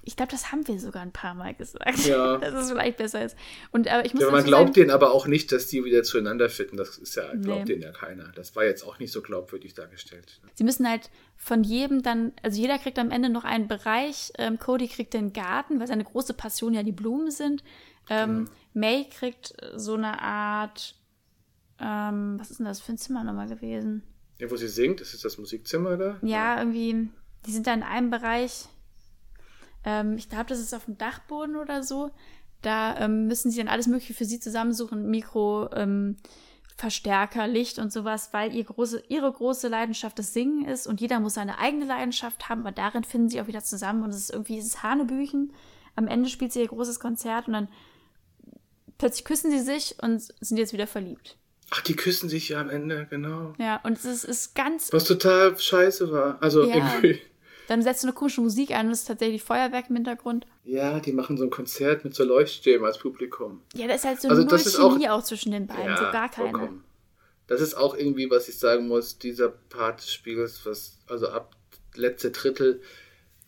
B: Ich glaube, das haben wir sogar ein paar Mal gesagt.
A: Ja. [LAUGHS]
B: Dass es vielleicht besser ist. Und aber ich muss
A: Ja, man glaubt
B: sagen,
A: denen aber auch nicht, dass die wieder zueinander finden. Das ist ja, glaubt
B: Nee.
A: denen ja keiner. Das war jetzt auch nicht so glaubwürdig dargestellt.
B: sie müssen halt von jedem dann, also jeder kriegt am Ende noch einen Bereich. Ähm, Cody kriegt den Garten, weil seine große Passion ja die Blumen sind. Ähm,
A: Genau.
B: May kriegt so eine Art, ähm, was ist denn das für ein Zimmer nochmal gewesen?
A: Ja, wo sie singt, ist es das Musikzimmer da?
B: Ja, irgendwie, die sind da in einem Bereich. Ähm, ich glaube, das ist auf dem Dachboden oder so. Da ähm, müssen sie dann alles Mögliche für sie zusammensuchen. Mikro, ähm, Verstärker, Licht und sowas, weil ihr große, ihre große Leidenschaft das Singen ist und jeder muss seine eigene Leidenschaft haben, aber darin finden sie auch wieder zusammen und es ist irgendwie dieses Hanebüchen. Am Ende spielt sie ihr großes Konzert und dann plötzlich küssen sie sich und sind jetzt wieder verliebt.
A: Ach, die küssen sich ja am Ende, genau.
B: Ja, und es ist, ist ganz
A: Was total scheiße war. Also
B: Ja.
A: irgendwie.
B: Dann setzt du eine komische Musik an und es ist tatsächlich Feuerwerk im Hintergrund.
A: Ja, die machen so ein Konzert mit so Leuchtstäben als Publikum.
B: Ja, da ist halt so
A: Also
B: null
A: das
B: Chemie auch, zwischen den beiden, so gar keine.
A: vollkommen. Das ist auch irgendwie, was ich sagen muss, dieser Part des Spiels, was, also ab letzte Drittel,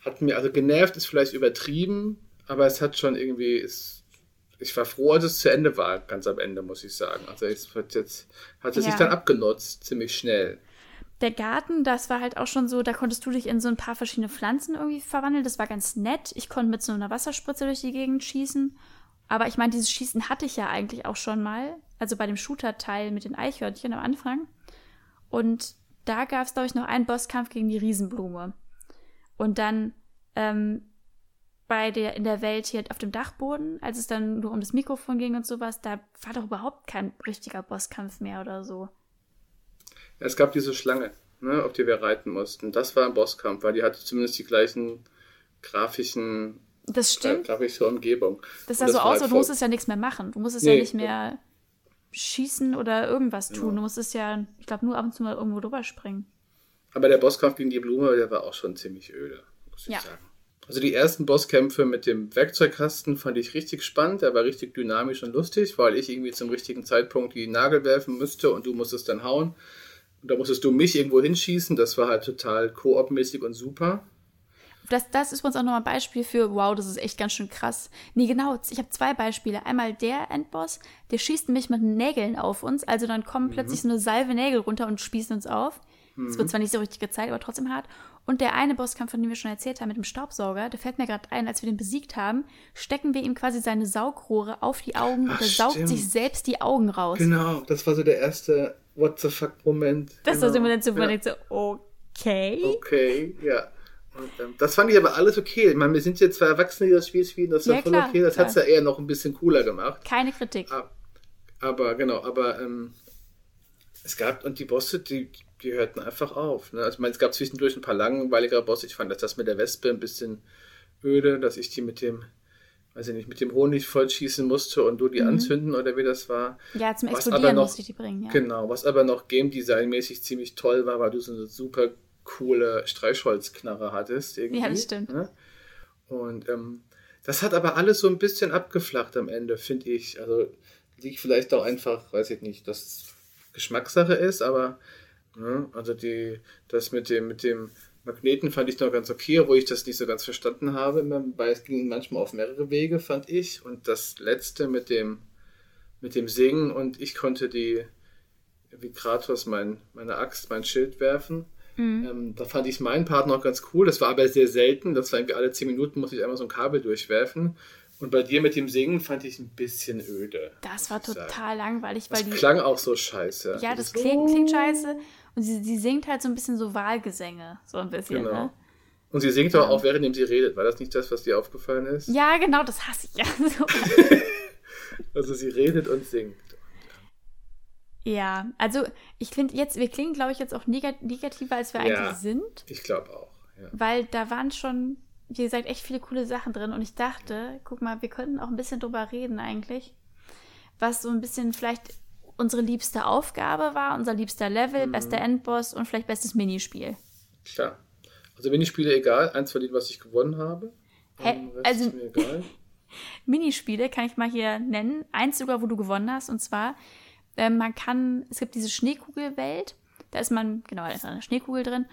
A: hat mir, also genervt ist vielleicht übertrieben, aber es hat schon irgendwie, ist ich war froh, als es zu Ende war, ganz am Ende, muss ich sagen. Also es hat jetzt, hat es
B: Ja.
A: sich dann abgenutzt, ziemlich schnell.
B: Der Garten, das war halt auch schon so, da konntest du dich in so ein paar verschiedene Pflanzen irgendwie verwandeln. Das war ganz nett. Ich konnte mit so einer Wasserspritze durch die Gegend schießen. Aber ich meine, dieses Schießen hatte ich ja eigentlich auch schon mal. Also bei dem Shooter-Teil mit den Eichhörnchen am Anfang. Und da gab es, glaube ich, noch einen Bosskampf gegen die Riesenblume. Und dann ähm, bei der, in der Welt hier auf dem Dachboden, als es dann nur um das Mikrofon ging und sowas, da war doch überhaupt kein richtiger Bosskampf mehr oder so.
A: Es gab diese Schlange, ne, auf die wir reiten mussten. Das war ein Bosskampf, weil die hatte zumindest die gleichen grafischen,
B: Das
A: äh,
B: stimmt.
A: grafische Umgebung.
B: Das sah so aus,
A: halt
B: du musstest ja nichts mehr machen. Du musstest
A: Nee.
B: ja nicht mehr schießen oder irgendwas tun.
A: Genau.
B: Du musstest ja, ich glaube, nur ab und zu mal irgendwo drüber springen.
A: Aber der Bosskampf gegen die Blume, der war auch schon ziemlich öde, muss
B: Ja.
A: ich sagen. Also die ersten Bosskämpfe mit dem Werkzeugkasten fand ich richtig spannend. Der war richtig dynamisch und lustig, weil ich irgendwie zum richtigen Zeitpunkt die Nagel werfen müsste und du musstest dann hauen. Und da musstest du mich irgendwo hinschießen. Das war halt total koopmäßig und super.
B: Das, das ist übrigens auch nochmal ein Beispiel für, wow, das ist echt ganz schön krass. Nee, genau, ich habe zwei Beispiele. Einmal der Endboss, der schießt nämlich mit Nägeln auf uns. Also dann kommen plötzlich so eine Salve Nägel runter und spießen uns auf. Das wird zwar nicht so richtig gezeigt, aber trotzdem hart. Und der eine Bosskampf, von dem wir schon erzählt haben, mit dem Staubsauger, der fällt mir gerade ein, als wir den besiegt haben, stecken wir ihm quasi seine Saugrohre auf die Augen
A: Ach,
B: und er saugt
A: stimmt.
B: sich selbst die Augen raus.
A: Genau, das war so der erste What the fuck Moment.
B: Das
A: genau.
B: war so immer dann so,
A: ja.
B: man denkt so, okay.
A: Okay, ja. Und, ähm, das fand ich aber alles okay. Ich meine, wir sind jetzt zwei Erwachsene, die das Spiel spielen, das war
B: Ja,
A: voll
B: klar,
A: okay. Das hat es ja eher noch ein bisschen cooler gemacht.
B: Keine Kritik.
A: Ah, Aber genau, aber ähm, es gab, und die Bosse, die, die hörten einfach auf. Ne? Also ich meine, es gab zwischendurch ein paar langweiligere Bosse. Ich fand dass das mit der Wespe ein bisschen öde, dass ich die mit dem, weiß ich nicht, mit dem Honig vollschießen musste und du die anzünden oder wie das war.
B: Ja, zum Explodieren
A: noch-
B: musste ich die bringen, ja.
A: Genau, was aber noch Game Design mäßig ziemlich toll war, weil du so eine super coole Streichholzknarre hattest. Irgendwie,
B: Ja, das stimmt.
A: Ne? Und ähm, das hat aber alles so ein bisschen abgeflacht am Ende, finde ich. Also liegt vielleicht auch einfach, weiß ich nicht, dass Geschmackssache ist, aber ne, also die, das mit dem, mit dem Magneten fand ich noch ganz okay, wo ich das nicht so ganz verstanden habe, weil es ging manchmal auf mehrere Wege, fand ich. Und das letzte mit dem, mit dem Singen und ich konnte die, wie Kratos mein, meine Axt, mein Schild werfen. Ähm, da fand ich meinen Part noch ganz cool. Das war aber sehr selten. Das war irgendwie alle 10 Minuten musste ich einmal so ein Kabel durchwerfen. Und bei dir mit dem Singen fand ich ein bisschen öde.
B: Das war
A: ich sagen.
B: total langweilig, weil
A: Das
B: die.
A: klang auch so scheiße.
B: Ja, das
A: So-
B: klingt, klingt scheiße. Und sie, sie singt halt so ein bisschen so Wahlgesänge. So ein bisschen,
A: Genau.
B: ne?
A: Und sie singt aber auch, während sie redet. War das nicht das, was dir aufgefallen ist?
B: Ja, genau, das hasse ich ja. [LAUGHS] So. [LAUGHS]
A: Also sie redet und singt.
B: ja, also ich finde jetzt, wir klingen, glaube ich, jetzt auch negat negativer, als wir
A: Ja.
B: eigentlich sind.
A: Ich glaube auch. Ja.
B: Weil da waren schon, wie gesagt, echt viele coole Sachen drin. Und ich dachte, guck mal, wir könnten auch ein bisschen drüber reden eigentlich. Was so ein bisschen vielleicht unsere liebste Aufgabe war, unser liebster Level, bester Endboss und vielleicht bestes Minispiel.
A: Klar. Also Minispiele egal. Eins von denen, was ich gewonnen habe.
B: Hä?
A: Ähm,
B: Also-. [LAUGHS] Minispiele kann ich mal hier nennen. Eins sogar, wo du gewonnen hast. Und zwar, ähm, man kann, es gibt diese Schneekugelwelt. Da ist man, genau, da ist eine Schneekugel drin.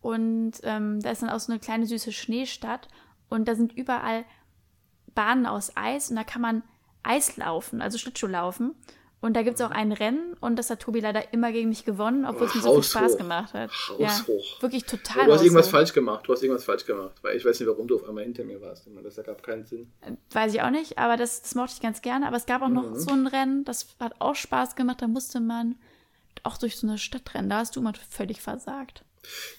B: Und ähm, da ist dann auch so eine kleine süße Schneestadt. Und da sind überall Bahnen aus Eis. Und da kann man Eis laufen, also Schlittschuh laufen. Und da gibt es auch ein Rennen. Und das hat Tobi leider immer gegen mich gewonnen, obwohl es mir so viel. Spaß gemacht hat.
A: Haushoch.
B: Wirklich
A: Aber
B: total
A: du hast irgendwas
B: haushoch.
A: falsch gemacht. Du hast irgendwas falsch gemacht. Weil ich weiß nicht, warum du auf einmal hinter mir warst. Das ergab keinen Sinn.
B: Weiß ich auch nicht, aber das, das mochte ich ganz gerne. Aber es gab auch
A: Mhm.
B: noch so ein Rennen, das hat auch Spaß gemacht. Da musste man auch durch so eine Stadt rennen. Da hast du immer völlig versagt.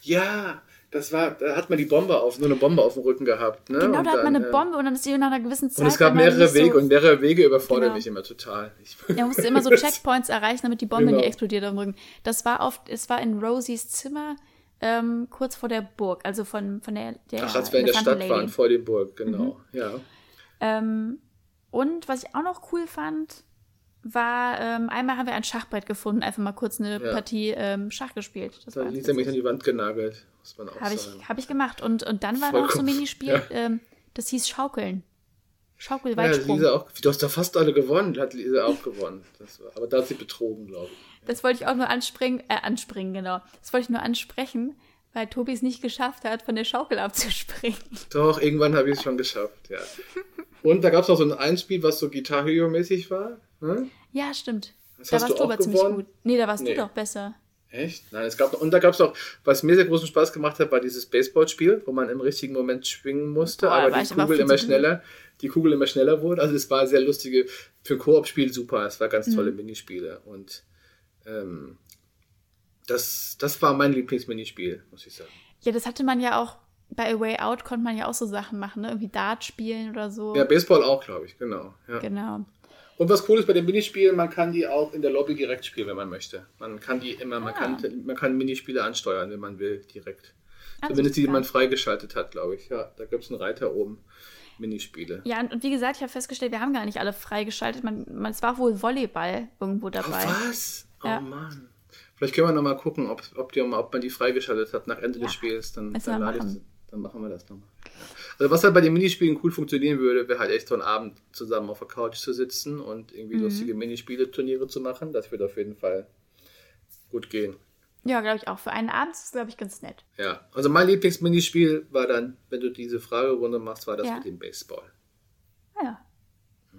A: Ja, das war, da hat man die Bombe auf, nur eine Bombe auf dem Rücken gehabt. Ne?
B: Genau,
A: und
B: da hat man
A: dann,
B: eine
A: äh,
B: Bombe und dann ist die nach einer gewissen Zeit.
A: Und es gab mehrere Wege
B: so,
A: und mehrere Wege überfordern
B: Genau.
A: mich immer total. Ich, [LAUGHS]
B: Er musste immer so [LAUGHS] Checkpoints erreichen, damit die Bombe
A: Genau.
B: nicht explodiert auf dem Rücken. Das war auf, es war in Rosies Zimmer, ähm, kurz vor der Burg, also von, von der, der
A: Ach, als wir in der Stadt
B: Elefantenlady.
A: waren, vor dem Burg, genau.
B: Mhm.
A: Ja.
B: Ähm, und was ich auch noch cool fand, war, ähm, einmal haben wir ein Schachbrett gefunden, einfach mal kurz eine
A: Ja.
B: Partie ähm, Schach gespielt. Das
A: Da
B: war
A: ließ er mich an die Wand genagelt, muss man auch
B: Habe
A: sagen.
B: ich, hab ich gemacht. Und, und dann war noch so ein
A: Vollkommen.
B: Minispiel,
A: Ja.
B: ähm, das hieß Schaukeln.
A: ja,
B: Schaukelweitsprung.
A: Lisa auch, du hast da fast alle gewonnen, hat Lisa auch gewonnen. War, aber da hat sie betrogen, glaube ich.
B: das wollte ich auch nur anspringen, äh, anspringen, genau. Das wollte ich nur ansprechen, weil Tobi es nicht geschafft hat, von der Schaukel abzuspringen.
A: Doch, irgendwann habe ich es schon geschafft, ja. Und da gab es noch so ein Einspiel, was so Guitar Hero-mäßig war. Ne?
B: Ja, stimmt.
A: Das
B: da warst
A: du
B: aber ziemlich gut. Nee, da warst
A: Nee.
B: du doch besser.
A: Echt? Nein, es gab noch, und da gab es auch, was mir sehr großen Spaß gemacht hat, war dieses Baseballspiel, wo man im richtigen Moment schwingen musste,
B: Boah,
A: aber die Kugel immer schneller, die Kugel immer schneller wurde. Also es war sehr lustige, für ein Koop-Spiel super, es war ganz
B: Mhm.
A: tolle Minispiele und ähm, das, das war mein Lieblingsminispiel, muss ich sagen.
B: Ja, das hatte man ja auch bei A Way Out konnte man ja auch so Sachen machen, ne? Irgendwie Dart spielen oder so.
A: Ja, Baseball auch, glaube ich, genau. Ja.
B: Genau.
A: Und was cool ist bei den Minispielen, man kann die auch in der Lobby direkt spielen, wenn man möchte. Man kann die immer, man,
B: Ah.
A: kann, man kann Minispiele ansteuern, wenn man will, direkt.
B: Ah,
A: Zumindest die, die man freigeschaltet hat, glaube ich. Ja, da gibt es einen Reiter oben. Minispiele.
B: Ja, und, wie gesagt, ich habe festgestellt, wir haben gar nicht alle freigeschaltet. Man, man, es war wohl Volleyball irgendwo dabei.
A: Oh, was? Oh
B: Ja.
A: Mann. Vielleicht können wir noch mal gucken, ob, ob, die, ob man die freigeschaltet hat nach Ende des
B: Ja,
A: Spiels. Dann, dann, lade ich. Dann machen wir das nochmal. Also was halt bei den Minispielen cool funktionieren würde, wäre halt echt so einen Abend zusammen auf der Couch zu sitzen und irgendwie
B: Mhm.
A: lustige Minispiele-Turniere zu machen. Das würde auf jeden Fall gut gehen.
B: Ja, glaube ich auch. Für einen Abend ist es, glaube ich, ganz nett.
A: Ja, also mein Lieblingsminispiel war dann, wenn du diese Fragerunde machst, war das
B: Ja.
A: mit dem Baseball.
B: Ah, ja.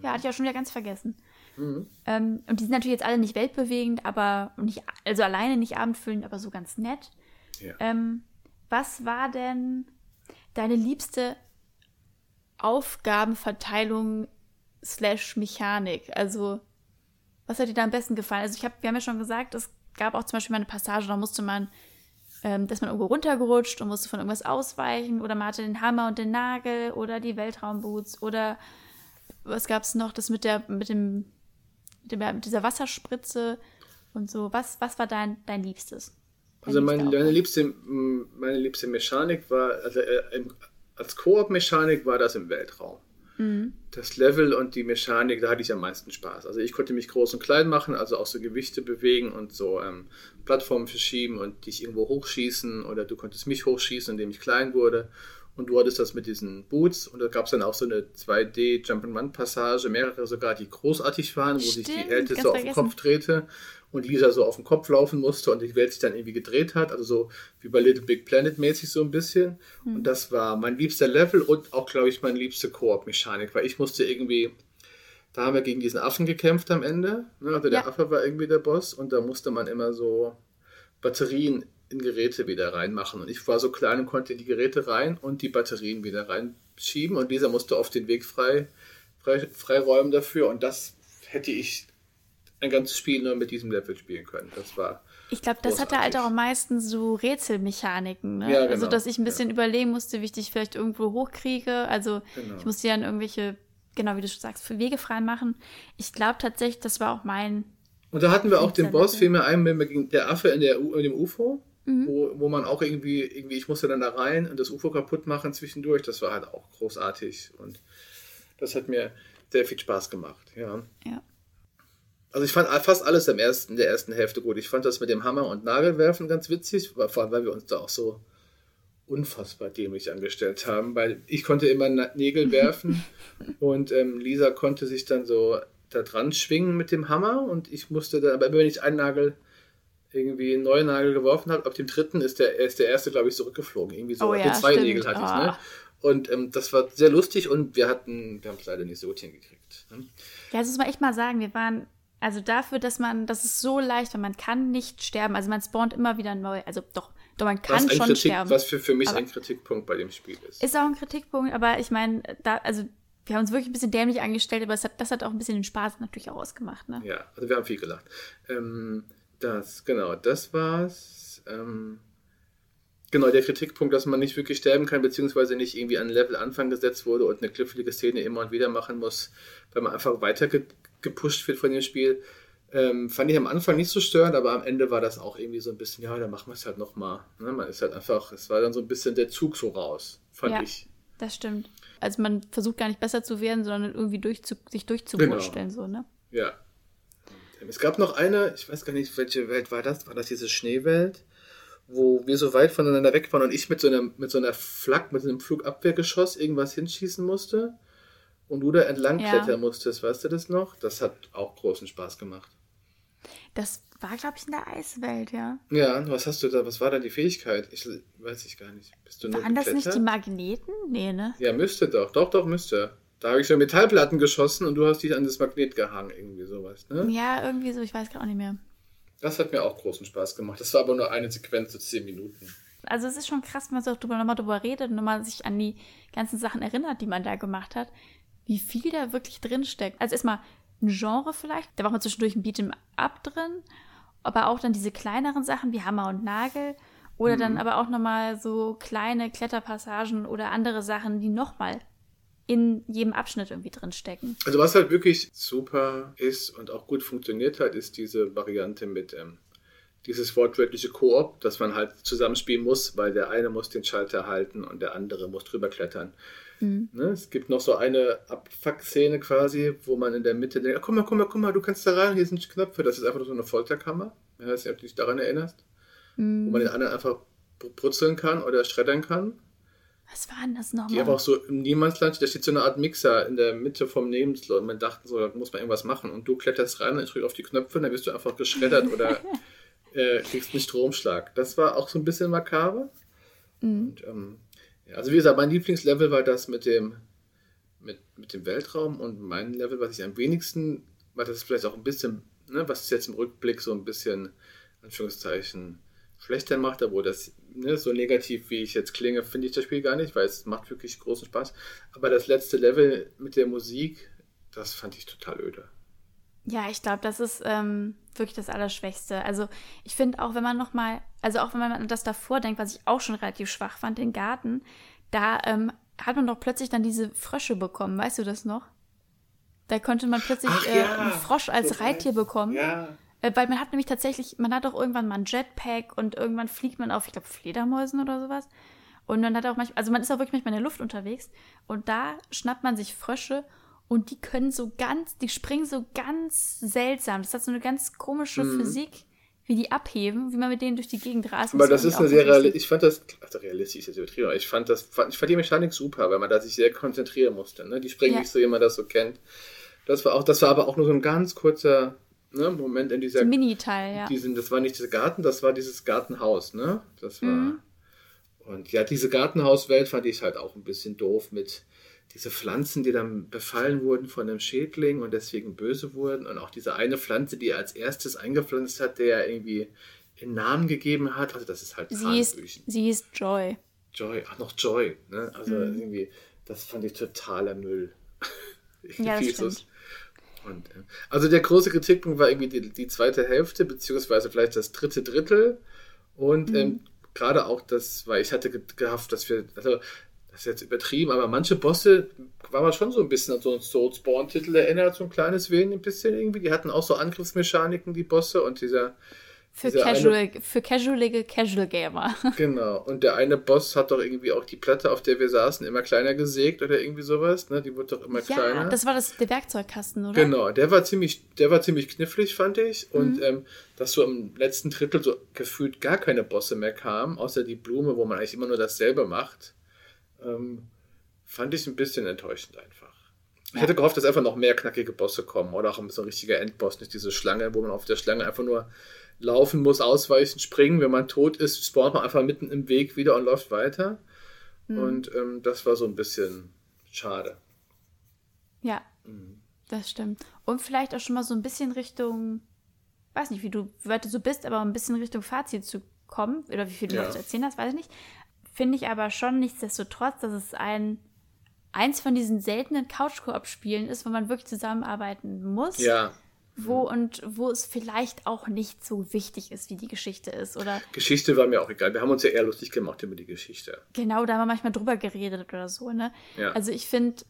B: Ja, hatte ich auch schon wieder ganz vergessen.
A: Mhm.
B: Ähm, und die sind natürlich jetzt alle nicht weltbewegend, aber nicht, also alleine nicht abendfüllend, aber so ganz nett.
A: Ja.
B: Ähm, was war denn deine liebste Aufgabenverteilung slash Mechanik? Also, was hat dir da am besten gefallen? Also, ich habe, wir haben ja schon gesagt, es gab auch zum Beispiel mal eine Passage, da musste man, ähm, dass man irgendwo runtergerutscht und musste von irgendwas ausweichen oder man hatte den Hammer und den Nagel oder die Weltraumboots oder was gab es noch? Das mit der, mit dem, mit, dem, mit dieser Wasserspritze und so. Was, was war dein, dein Liebstes?
A: Also meine,
B: liebster
A: meine, liebste, meine liebste Mechanik war, also äh, als Koop-Mechanik war das im Weltraum.
B: Mhm.
A: Das Level und die Mechanik, da hatte ich am meisten Spaß. Also ich konnte mich groß und klein machen, also auch so Gewichte bewegen und so ähm, Plattformen verschieben und dich irgendwo hochschießen oder du konntest mich hochschießen, indem ich klein wurde. Und du hattest das mit diesen Boots und da gab es dann auch so eine 2D Jump'n'Run-Passage, mehrere sogar, die großartig waren, wo sich die
B: Stimmt,
A: Älteste
B: ganz
A: auf den
B: vergessen.
A: Kopf drehte und Lisa so auf den Kopf laufen musste und die Welt sich dann irgendwie gedreht hat, also so wie bei Little Big Planet mäßig so ein bisschen.
B: Hm.
A: Und das war mein liebster Level und auch, glaube ich, meine liebste Koop-Mechanik, weil ich musste irgendwie, da haben wir gegen diesen Affen gekämpft am Ende, ne? also der
B: Ja.
A: Affe war irgendwie der Boss und da musste man immer so Batterien in Geräte wieder reinmachen und ich war so klein und konnte in die Geräte rein und die Batterien wieder reinschieben und dieser musste oft den Weg frei, frei, freiräumen dafür und das hätte ich ein ganzes Spiel nur mit diesem Level spielen können. Das war
B: Ich glaube, das hatte halt auch am meisten so Rätselmechaniken. Ne?
A: Ja,
B: Also,
A: genau.
B: dass ich ein bisschen überlegen musste, wie ich dich vielleicht irgendwo hochkriege. Also,
A: Genau.
B: ich musste dann irgendwelche, genau wie du schon sagst, für Wege frei machen. Ich glaube tatsächlich, das war auch mein.
A: Und da hatten wir auch den Boss, fiel mir ein, wenn wir gegen der Affe in, der, U- in dem UFO,
B: Mhm.
A: wo, wo man auch irgendwie, irgendwie, ich musste dann da rein und das UFO kaputt machen zwischendurch. Das war halt auch großartig und das hat mir sehr viel Spaß gemacht, ja.
B: Ja.
A: Also ich fand fast alles im ersten, der ersten Hälfte gut. Ich fand das mit dem Hammer und Nagelwerfen ganz witzig, vor allem weil wir uns da auch so unfassbar dämlich angestellt haben, weil ich konnte immer Nägel [LAUGHS] werfen und ähm, Lisa konnte sich dann so da dran schwingen mit dem Hammer und ich musste dann, aber immer wenn ich einen Nagel irgendwie einen neuen Nagel geworfen habe, ab dem dritten ist der, ist der erste, glaube ich, zurückgeflogen. Irgendwie so.
B: Oh ja,
A: den zwei
B: stimmt.
A: Nägel hatte ich,
B: Ah.
A: ne? Und ähm, das war sehr lustig und wir hatten, wir haben es leider nicht so gut hingekriegt. Ne?
B: Ja, das muss man echt mal sagen. Wir waren, also dafür, dass man, das ist so leicht, weil man kann nicht sterben. Also man spawnt immer wieder neu. Also doch, doch man kann schon
A: Kritik,
B: sterben.
A: was für, für mich
B: Aber-
A: ein Kritikpunkt bei dem Spiel ist.
B: Ist auch ein Kritikpunkt, aber ich meine, da, also wir haben uns wirklich ein bisschen dämlich angestellt, aber es hat, das hat auch ein bisschen den Spaß natürlich auch ausgemacht, ne?
A: Ja, also wir haben viel gelacht. Ähm, das, genau, das war's. Ähm, genau, der Kritikpunkt, dass man nicht wirklich sterben kann, beziehungsweise nicht irgendwie an Level Anfang gesetzt wurde und eine knifflige Szene immer und wieder machen muss, weil man einfach weiter ge gepusht wird von dem Spiel. Ähm, fand ich am Anfang nicht so störend, aber am Ende war das auch irgendwie so ein bisschen, ja, dann machen wir es halt nochmal. Ne? Man ist halt einfach, es war dann so ein bisschen der Zug so raus, fand
B: Ja.
A: ich.
B: Das stimmt. Also man versucht gar nicht besser zu werden, sondern irgendwie durchzu, sich durchzuwursteln, so, ne?
A: Ja. Es gab noch eine, ich weiß gar nicht, welche Welt war das? War das diese Schneewelt? Wo wir so weit voneinander weg waren und ich mit so einer, mit so einer Flak, mit so einem Flugabwehrgeschoss irgendwas hinschießen musste und du da entlang
B: Ja.
A: klettern musstest, weißt du das noch? Das hat auch großen Spaß gemacht.
B: Das war, glaube ich, in der Eiswelt, ja.
A: Ja, was hast du da, was war da die Fähigkeit? Ich weiß ich gar nicht. Bist du
B: Waren das nicht die? Magneten? Nee, ne?
A: Ja, müsste doch. Doch, doch, müsste. Da habe ich so Metallplatten geschossen und du hast dich an das Magnet gehangen, irgendwie sowas, ne?
B: Ja, irgendwie so, ich weiß gerade auch nicht mehr.
A: Das hat mir auch großen Spaß gemacht. Das war aber nur eine Sequenz, so zehn Minuten.
B: Also es ist schon krass, wenn man so drüber, nochmal drüber redet und nochmal sich an die ganzen Sachen erinnert, die man da gemacht hat, wie viel da wirklich drinsteckt. Also erstmal ein Genre vielleicht, da war man zwischendurch ein Beat'em Up drin, aber auch dann diese kleineren Sachen wie Hammer und Nagel oder mhm. dann aber auch nochmal so kleine Kletterpassagen oder andere Sachen, die nochmal in jedem Abschnitt irgendwie drin stecken.
A: Also was halt wirklich super ist und auch gut funktioniert hat, ist diese Variante mit ähm, dieses wortwörtliche Koop, dass man halt zusammenspielen muss, weil der eine muss den Schalter halten und der andere muss drüber klettern. Mhm. Ne? Es gibt noch so eine Abfuck-Szene quasi, wo man in der Mitte denkt, guck mal, guck mal, guck mal, du kannst da rein, hier sind Knöpfe. Das ist einfach nur so eine Folterkammer. Ich weiß nicht, ob du dich daran erinnerst. Mhm. Wo man den anderen einfach brutzeln kann oder schreddern kann.
B: Was war denn das nochmal?
A: Die einfach so im Niemandsland, da steht so eine Art Mixer in der Mitte vom Lebensloh und man dachte so, da muss man irgendwas machen. Und du kletterst rein und drückst auf die Knöpfe und dann wirst du einfach geschreddert oder [LAUGHS] äh, kriegst einen Stromschlag. Das war auch so ein bisschen makaber. Mhm. Und, ähm, ja, also wie gesagt, mein Lieblingslevel war das mit dem, mit, mit dem Weltraum und mein Level, was ich am wenigsten, weil das vielleicht auch ein bisschen, ne, was ist jetzt im Rückblick so ein bisschen, Anführungszeichen, schlechter macht, obwohl das ne, so negativ wie ich jetzt klinge, finde ich das Spiel gar nicht, weil es macht wirklich großen Spaß. Aber das letzte Level mit der Musik, das fand ich total öde.
B: Ja, ich glaube, das ist ähm, wirklich das Allerschwächste. Also ich finde auch, wenn man noch mal, also auch wenn man an das davor denkt, was ich auch schon relativ schwach fand, den Garten, da ähm, hat man doch plötzlich dann diese Frösche bekommen, weißt du das noch? Da konnte man plötzlich Ach, äh, ja. einen Frosch als Reittier bekommen. Ja. Äh, weil man hat nämlich tatsächlich, man hat auch irgendwann mal ein Jetpack und irgendwann fliegt man auf, ich glaube, Fledermäusen oder sowas. Und man hat auch manchmal, also man ist auch wirklich manchmal in der Luft unterwegs und da schnappt man sich Frösche und die können so ganz, die springen so ganz seltsam. Das hat so eine ganz komische mhm. Physik, wie die abheben, wie man mit denen durch die Gegend rast.
A: Aber das, das ist eine sehr realistisch. Ich fand das, also realistisch ist jetzt übertrieben, aber ich fand das, ich fand die Mechanik super, weil man da sich sehr konzentrieren musste. Ne? Die springen ja. nicht so, wie man das so kennt. Das war auch, das war aber auch nur so ein ganz kurzer ne, Moment in dieser.
B: Mini-Teil, ja.
A: Diesen, das war nicht dieser Garten, das war dieses Gartenhaus, ne? Das war. Mhm. Und ja, diese Gartenhauswelt fand ich halt auch ein bisschen doof mit diese Pflanzen, die dann befallen wurden von einem Schädling und deswegen böse wurden. Und auch diese eine Pflanze, die er als erstes eingepflanzt hat, der ja irgendwie einen Namen gegeben hat. Also das ist halt
B: sie ist, sie ist Joy.
A: Joy, ach noch Joy. Ne? Also mhm. irgendwie, das fand ich totaler Müll. [LAUGHS]
B: ja, das stimmt.
A: Und, also der große Kritikpunkt war irgendwie die, die, zweite Hälfte, beziehungsweise vielleicht das dritte Drittel. Und mhm. ähm, gerade auch das, weil ich hatte gehofft, dass wir, also das ist jetzt übertrieben, aber manche Bosse war man schon so ein bisschen an so einen Soulspawn-Titel erinnert, so ein kleines wenig, ein bisschen irgendwie. Die hatten auch so Angriffsmechaniken, die Bosse, und dieser
B: für, casual, eine, für casualige Casual Gamer. [LAUGHS]
A: Genau. Und der eine Boss hat doch irgendwie auch die Platte, auf der wir saßen, immer kleiner gesägt oder irgendwie sowas. Ne? Die wurde doch immer ja, kleiner.
B: Das war das, der Werkzeugkasten, oder?
A: Genau, der war ziemlich, der war ziemlich knifflig, fand ich. Und mhm. ähm, dass so im letzten Drittel so gefühlt gar keine Bosse mehr kamen, außer die Blume, wo man eigentlich immer nur dasselbe macht, ähm, fand ich ein bisschen enttäuschend einfach. Ich hätte gehofft, dass einfach noch mehr knackige Bosse kommen oder auch ein bisschen richtiger Endboss, nicht diese Schlange, wo man auf der Schlange einfach nur laufen muss, ausweichen, springen. Wenn man tot ist, spawnt man einfach mitten im Weg wieder und läuft weiter. Mhm. Und ähm, das war so ein bisschen schade.
B: Ja, mhm. das stimmt. Und vielleicht auch schon mal so ein bisschen Richtung, weiß nicht, wie du heute so bist, aber ein bisschen Richtung Fazit zu kommen. Oder wie viel du ja. noch zu erzählen hast, weiß ich nicht. Finde ich aber schon nichtsdestotrotz, dass es ein eins von diesen seltenen Couch-Koop-Spielen ist, wo man wirklich zusammenarbeiten muss.
A: Ja
B: wo und wo es vielleicht auch nicht so wichtig ist, wie die Geschichte ist, oder?
A: Geschichte war mir auch egal. Wir haben uns ja eher lustig gemacht über die Geschichte.
B: Genau, da haben wir manchmal drüber geredet oder so, ne? Ja. Also ich finde,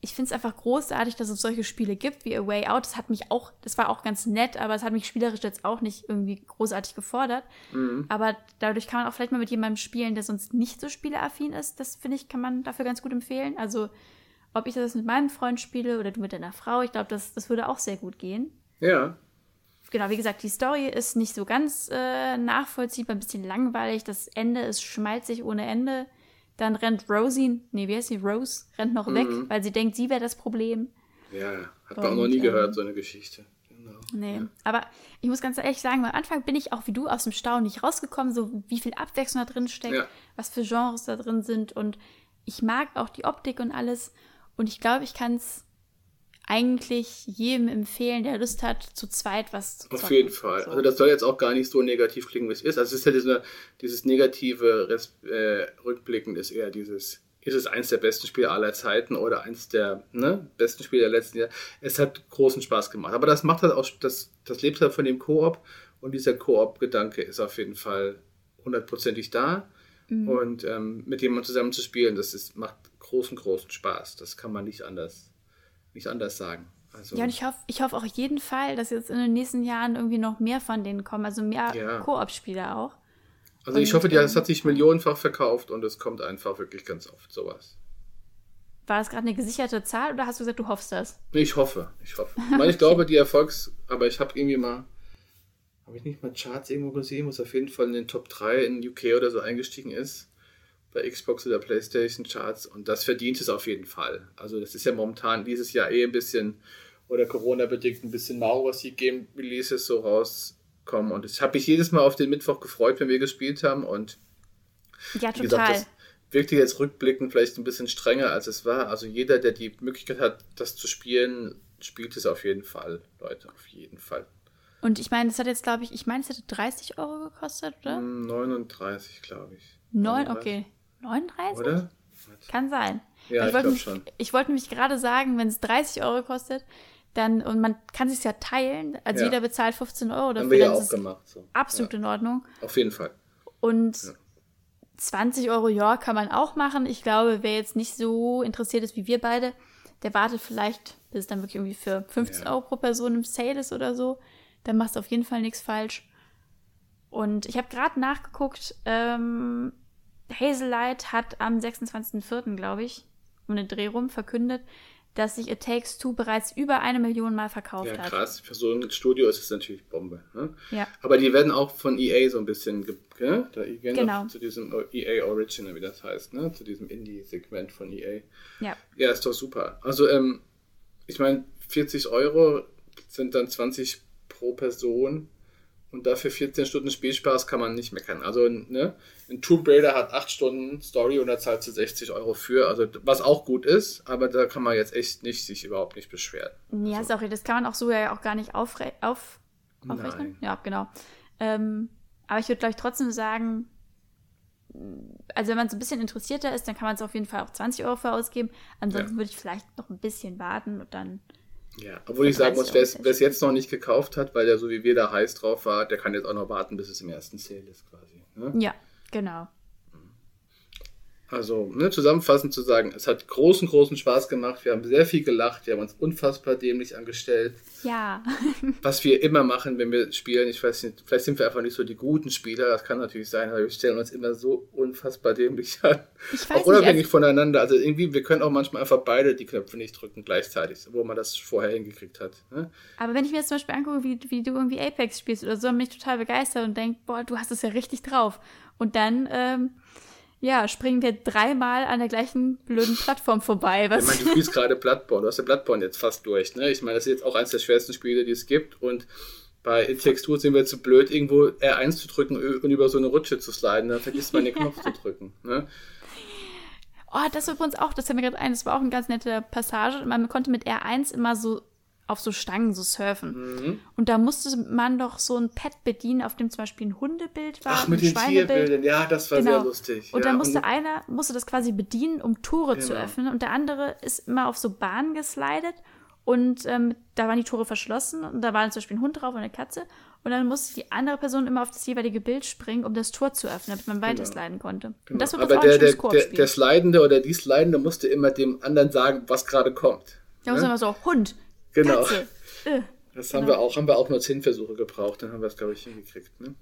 B: ich finde es einfach großartig, dass es solche Spiele gibt wie A Way Out. Das hat mich auch, das war auch ganz nett, aber es hat mich spielerisch jetzt auch nicht irgendwie großartig gefordert. Mhm. Aber dadurch kann man auch vielleicht mal mit jemandem spielen, der sonst nicht so spieleaffin ist. Das finde ich, kann man dafür ganz gut empfehlen. Also ob ich das mit meinem Freund spiele oder du mit deiner Frau, ich glaube, das, das würde auch sehr gut gehen.
A: Ja.
B: Genau, wie gesagt, die Story ist nicht so ganz äh, nachvollziehbar, ein bisschen langweilig. Das Ende ist schmalzig ohne Ende. Dann rennt Rosie, nee, wie heißt sie? Rose, rennt noch mhm. weg, weil sie denkt, sie wäre das Problem.
A: Ja, hat man auch noch nie ähm, gehört, so eine Geschichte. Genau.
B: Nee, ja. aber ich muss ganz ehrlich sagen, am Anfang bin ich auch wie du aus dem Stau nicht rausgekommen, so wie viel Abwechslung da drin steckt, ja. was für Genres da drin sind und ich mag auch die Optik und alles. Und ich glaube, ich kann es eigentlich jedem empfehlen, der Lust hat, zu zweit was zu
A: zocken. Auf jeden Fall. So. Also das soll jetzt auch gar nicht so negativ klingen, wie es ist. Also es ist ja diese, dieses negative Res äh, Rückblicken ist eher dieses, ist es eins der besten Spiele aller Zeiten oder eins der ne, besten Spiele der letzten Jahre. Es hat großen Spaß gemacht. Aber das macht halt auch, das, das lebt halt von dem Koop und dieser Koop-Gedanke ist auf jeden Fall hundertprozentig da. Mhm. Und ähm, mit jemandem zusammen zu spielen, das ist, macht großen, großen Spaß. Das kann man nicht anders nicht anders sagen.
B: Also, ja, und ich hoffe ich hoff auch jeden Fall, dass jetzt in den nächsten Jahren irgendwie noch mehr von denen kommen, also mehr ja. Koop-Spiele auch.
A: Also und, ich hoffe, das hat sich millionenfach verkauft und es kommt einfach wirklich ganz oft sowas.
B: War das gerade eine gesicherte Zahl oder hast du gesagt, du hoffst das?
A: Ich hoffe, ich hoffe. Ich, meine, ich glaube, die Erfolgs-, aber ich habe irgendwie mal, habe ich nicht mal Charts irgendwo gesehen, wo es auf jeden Fall in den Top 3 in UK oder so eingestiegen ist bei Xbox oder PlayStation Charts und das verdient es auf jeden Fall. Also das ist ja momentan dieses Jahr eh ein bisschen oder Corona-bedingt ein bisschen mau, was die Game Releases so rauskommen und das habe ich jedes Mal auf den Mittwoch gefreut, wenn wir gespielt haben und
B: ja, total. Gesagt, das
A: wirkte jetzt rückblickend vielleicht ein bisschen strenger, als es war. Also jeder, der die Möglichkeit hat, das zu spielen, spielt es auf jeden Fall, Leute, auf jeden Fall.
B: Und ich meine, es hat jetzt, glaube ich, ich meine, es hätte 30 Euro gekostet, oder?
A: 39, glaube ich.
B: 9, okay. 39?
A: Oder?
B: Kann sein.
A: Ja, ich,
B: ich
A: glaube schon.
B: Ich wollte nämlich gerade sagen, wenn es 30 Euro kostet, dann, und man kann sich ja teilen, also ja. jeder bezahlt 15 Euro
A: dafür. Haben wir ja auch gemacht. So.
B: Absolut ja. in Ordnung.
A: Auf jeden Fall.
B: Und ja. 20 Euro, ja, kann man auch machen. Ich glaube, wer jetzt nicht so interessiert ist wie wir beide, der wartet vielleicht, bis es dann wirklich irgendwie für 15 Euro pro Person im Sale ist oder so. Dann machst du auf jeden Fall nichts falsch. Und ich habe gerade nachgeguckt, ähm, Hazelight hat am 26.04., glaube ich, um den Dreh rum verkündet, dass sich It Takes Two bereits über eine Million Mal verkauft
A: ja,
B: hat.
A: krass. Für so ein Studio ist es natürlich Bombe. Ne?
B: Ja.
A: Aber die werden auch von EA so ein bisschen, ne? da gehen
B: genau.
A: zu diesem EA Original, wie das heißt, ne? zu diesem Indie-Segment von EA.
B: Ja.
A: Ja, ist doch super. Also, ähm, ich meine, 40 Euro sind dann 20 pro Person und dafür 14 Stunden Spielspaß kann man nicht meckern. Also, ne, ein Tomb Raider hat 8 Stunden Story und da zahlt sie 60 Euro für, also was auch gut ist, aber da kann man jetzt echt nicht sich überhaupt nicht beschweren.
B: Ja,
A: so.
B: sorry, das kann man auch so ja auch gar nicht aufre auf aufrechnen.
A: Nein.
B: Ja, genau. Ähm, aber ich würde, glaube ich, trotzdem sagen, also wenn man so ein bisschen interessierter ist, dann kann man es auf jeden Fall auch 20 Euro für ausgeben. Ansonsten ja. würde ich vielleicht noch ein bisschen warten und dann
A: ja, obwohl ich sagen muss, wer es jetzt noch nicht gekauft hat, weil der so wie wir da heiß drauf war, der kann jetzt auch noch warten, bis es im ersten Sale ist quasi. Ne?
B: Ja, genau.
A: Also, ne, zusammenfassend zu sagen, es hat großen, großen Spaß gemacht. Wir haben sehr viel gelacht. Wir haben uns unfassbar dämlich angestellt.
B: Ja. [LAUGHS]
A: Was wir immer machen, wenn wir spielen. Ich weiß nicht, vielleicht sind wir einfach nicht so die guten Spieler. Das kann natürlich sein, aber wir stellen uns immer so unfassbar dämlich an.
B: Ich weiß
A: auch unabhängig nicht, voneinander. Also irgendwie, wir können auch manchmal einfach beide die Knöpfe nicht drücken gleichzeitig, wo man das vorher hingekriegt hat. Ne?
B: Aber wenn ich mir jetzt zum Beispiel angucke, wie, wie du irgendwie Apex spielst oder so, bin ich total begeistert und denke, boah, du hast es ja richtig drauf. Und dann, ähm, ja, springen wir dreimal an der gleichen blöden Plattform vorbei.
A: Was? Ich meine, du spielst gerade Bloodborne. Du hast ja Bloodborne jetzt fast durch. Ne? Ich meine, das ist jetzt auch eines der schwersten Spiele, die es gibt. Und bei Textur sind wir zu blöd, irgendwo R1 zu drücken und über so eine Rutsche zu sliden. Dann vergisst man den [LAUGHS] Knopf zu drücken. Ne?
B: Oh, das war übrigens auch, das fällt mir gerade ein, das war auch eine ganz nette Passage. Man konnte mit R1 immer so auf so Stangen so surfen. Mhm. Und da musste man doch so ein Pad bedienen, auf dem zum Beispiel ein Hundebild war.
A: Ach, mit den Tierbildern, ja, das war genau. sehr lustig.
B: Und
A: ja,
B: dann musste und einer, musste das quasi bedienen, um Tore genau. zu öffnen. Und der andere ist immer auf so Bahnen geslidet. Und ähm, da waren die Tore verschlossen. Und da war zum Beispiel ein Hund drauf und eine Katze. Und dann musste die andere Person immer auf das jeweilige Bild springen, um das Tor zu öffnen, damit man weiter genau. sliden konnte.
A: Genau. Und das wird Aber der, der, der, der Slidende oder die Slidende musste immer dem anderen sagen, was gerade kommt.
B: Der ne? muss immer so, Hund,
A: genau.
B: Katze,
A: äh, das haben wir auch, haben wir auch nur zehn Versuche gebraucht, dann haben wir es, glaube ich, hingekriegt. Ne?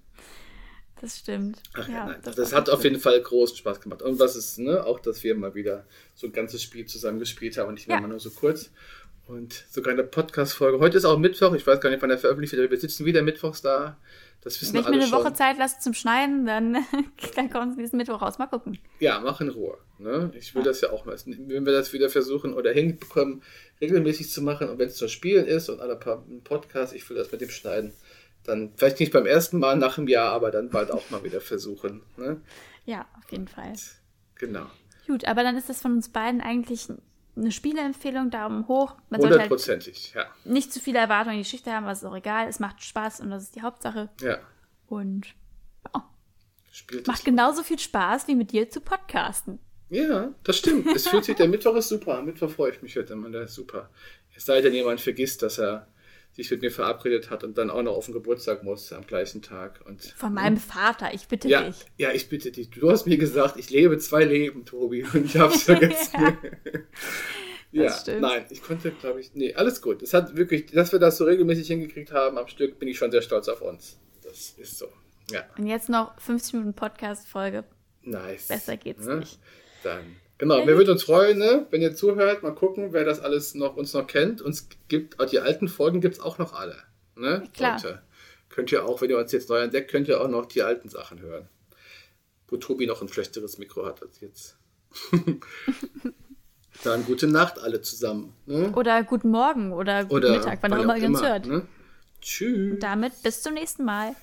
B: Das stimmt.
A: Ach, ja, nein, das, das hat auf jeden Fall großen Spaß gemacht. Und was ist, ne, auch, dass wir mal wieder so ein ganzes Spiel zusammen gespielt haben und nicht ja. immer nur so kurz. Und sogar eine Podcast-Folge. Heute ist auch Mittwoch, ich weiß gar nicht, wann der veröffentlicht wird, aber wir sitzen wieder mittwochs da. Das wissen
B: Wenn ich
A: mir
B: eine
A: schon.
B: Woche Zeit lasse zum Schneiden, dann, [LAUGHS] dann kommt es diesen Mittwoch raus. Mal gucken.
A: Ja, mach in Ruhe. Ne? Ich will ja. das ja auch mal. Wenn wir das wieder versuchen oder hinbekommen, regelmäßig zu machen und wenn es zum Spielen ist und alle paar Podcasts, ich will das mit dem Schneiden, dann vielleicht nicht beim ersten Mal nach einem Jahr, aber dann bald auch mal wieder versuchen. Ne?
B: Ja, auf jeden Fall.
A: Genau.
B: Gut, aber dann ist das von uns beiden eigentlich eine Spieleempfehlung, Daumen hoch. Man sollte halt
A: Hundertprozentig, ja.
B: nicht zu viele Erwartungen in die Geschichte haben, es ist auch egal. Es macht Spaß und das ist die Hauptsache.
A: Ja.
B: Und ja,
A: Spielt
B: macht genauso viel Spaß, wie mit dir zu podcasten.
A: Ja, das stimmt. Es fühlt sich, der Mittwoch ist super. Am Mittwoch freue ich mich heute immer, der ist super. Es sei denn, jemand vergisst, dass er sich mit mir verabredet hat und dann auch noch auf den Geburtstag muss am gleichen Tag. Und,
B: Von meinem Vater, ich bitte
A: ja,
B: dich.
A: ja, ich bitte dich. Du hast mir gesagt, ich lebe zwei Leben, Tobi, und ich hab's [LAUGHS] vergessen. ja,
B: stimmt.
A: nein, ich konnte, glaube ich, nee, alles gut. Es hat wirklich, dass wir das so regelmäßig hingekriegt haben am Stück, bin ich schon sehr stolz auf uns. Das ist so. Ja,
B: Und jetzt noch 50 Minuten Podcast-Folge.
A: nice.
B: Besser geht's
A: Ne?
B: nicht.
A: Dann. Genau, wir würden uns freuen, ne, wenn ihr zuhört. Mal gucken, wer das alles noch uns noch kennt. Uns gibt, die alten Folgen gibt's auch noch alle. Ne?
B: Klar.
A: Und, äh, könnt ihr auch, wenn ihr uns jetzt neu entdeckt, könnt ihr auch noch die alten Sachen hören. Wo Tobi noch ein schlechteres Mikro hat als jetzt. [LAUGHS] Dann gute Nacht alle zusammen. Ne?
B: Oder guten Morgen oder guten
A: Oder
B: Mittag, wann auch immer ihr uns hört.
A: Ne? Tschüss.
B: Damit bis zum nächsten Mal.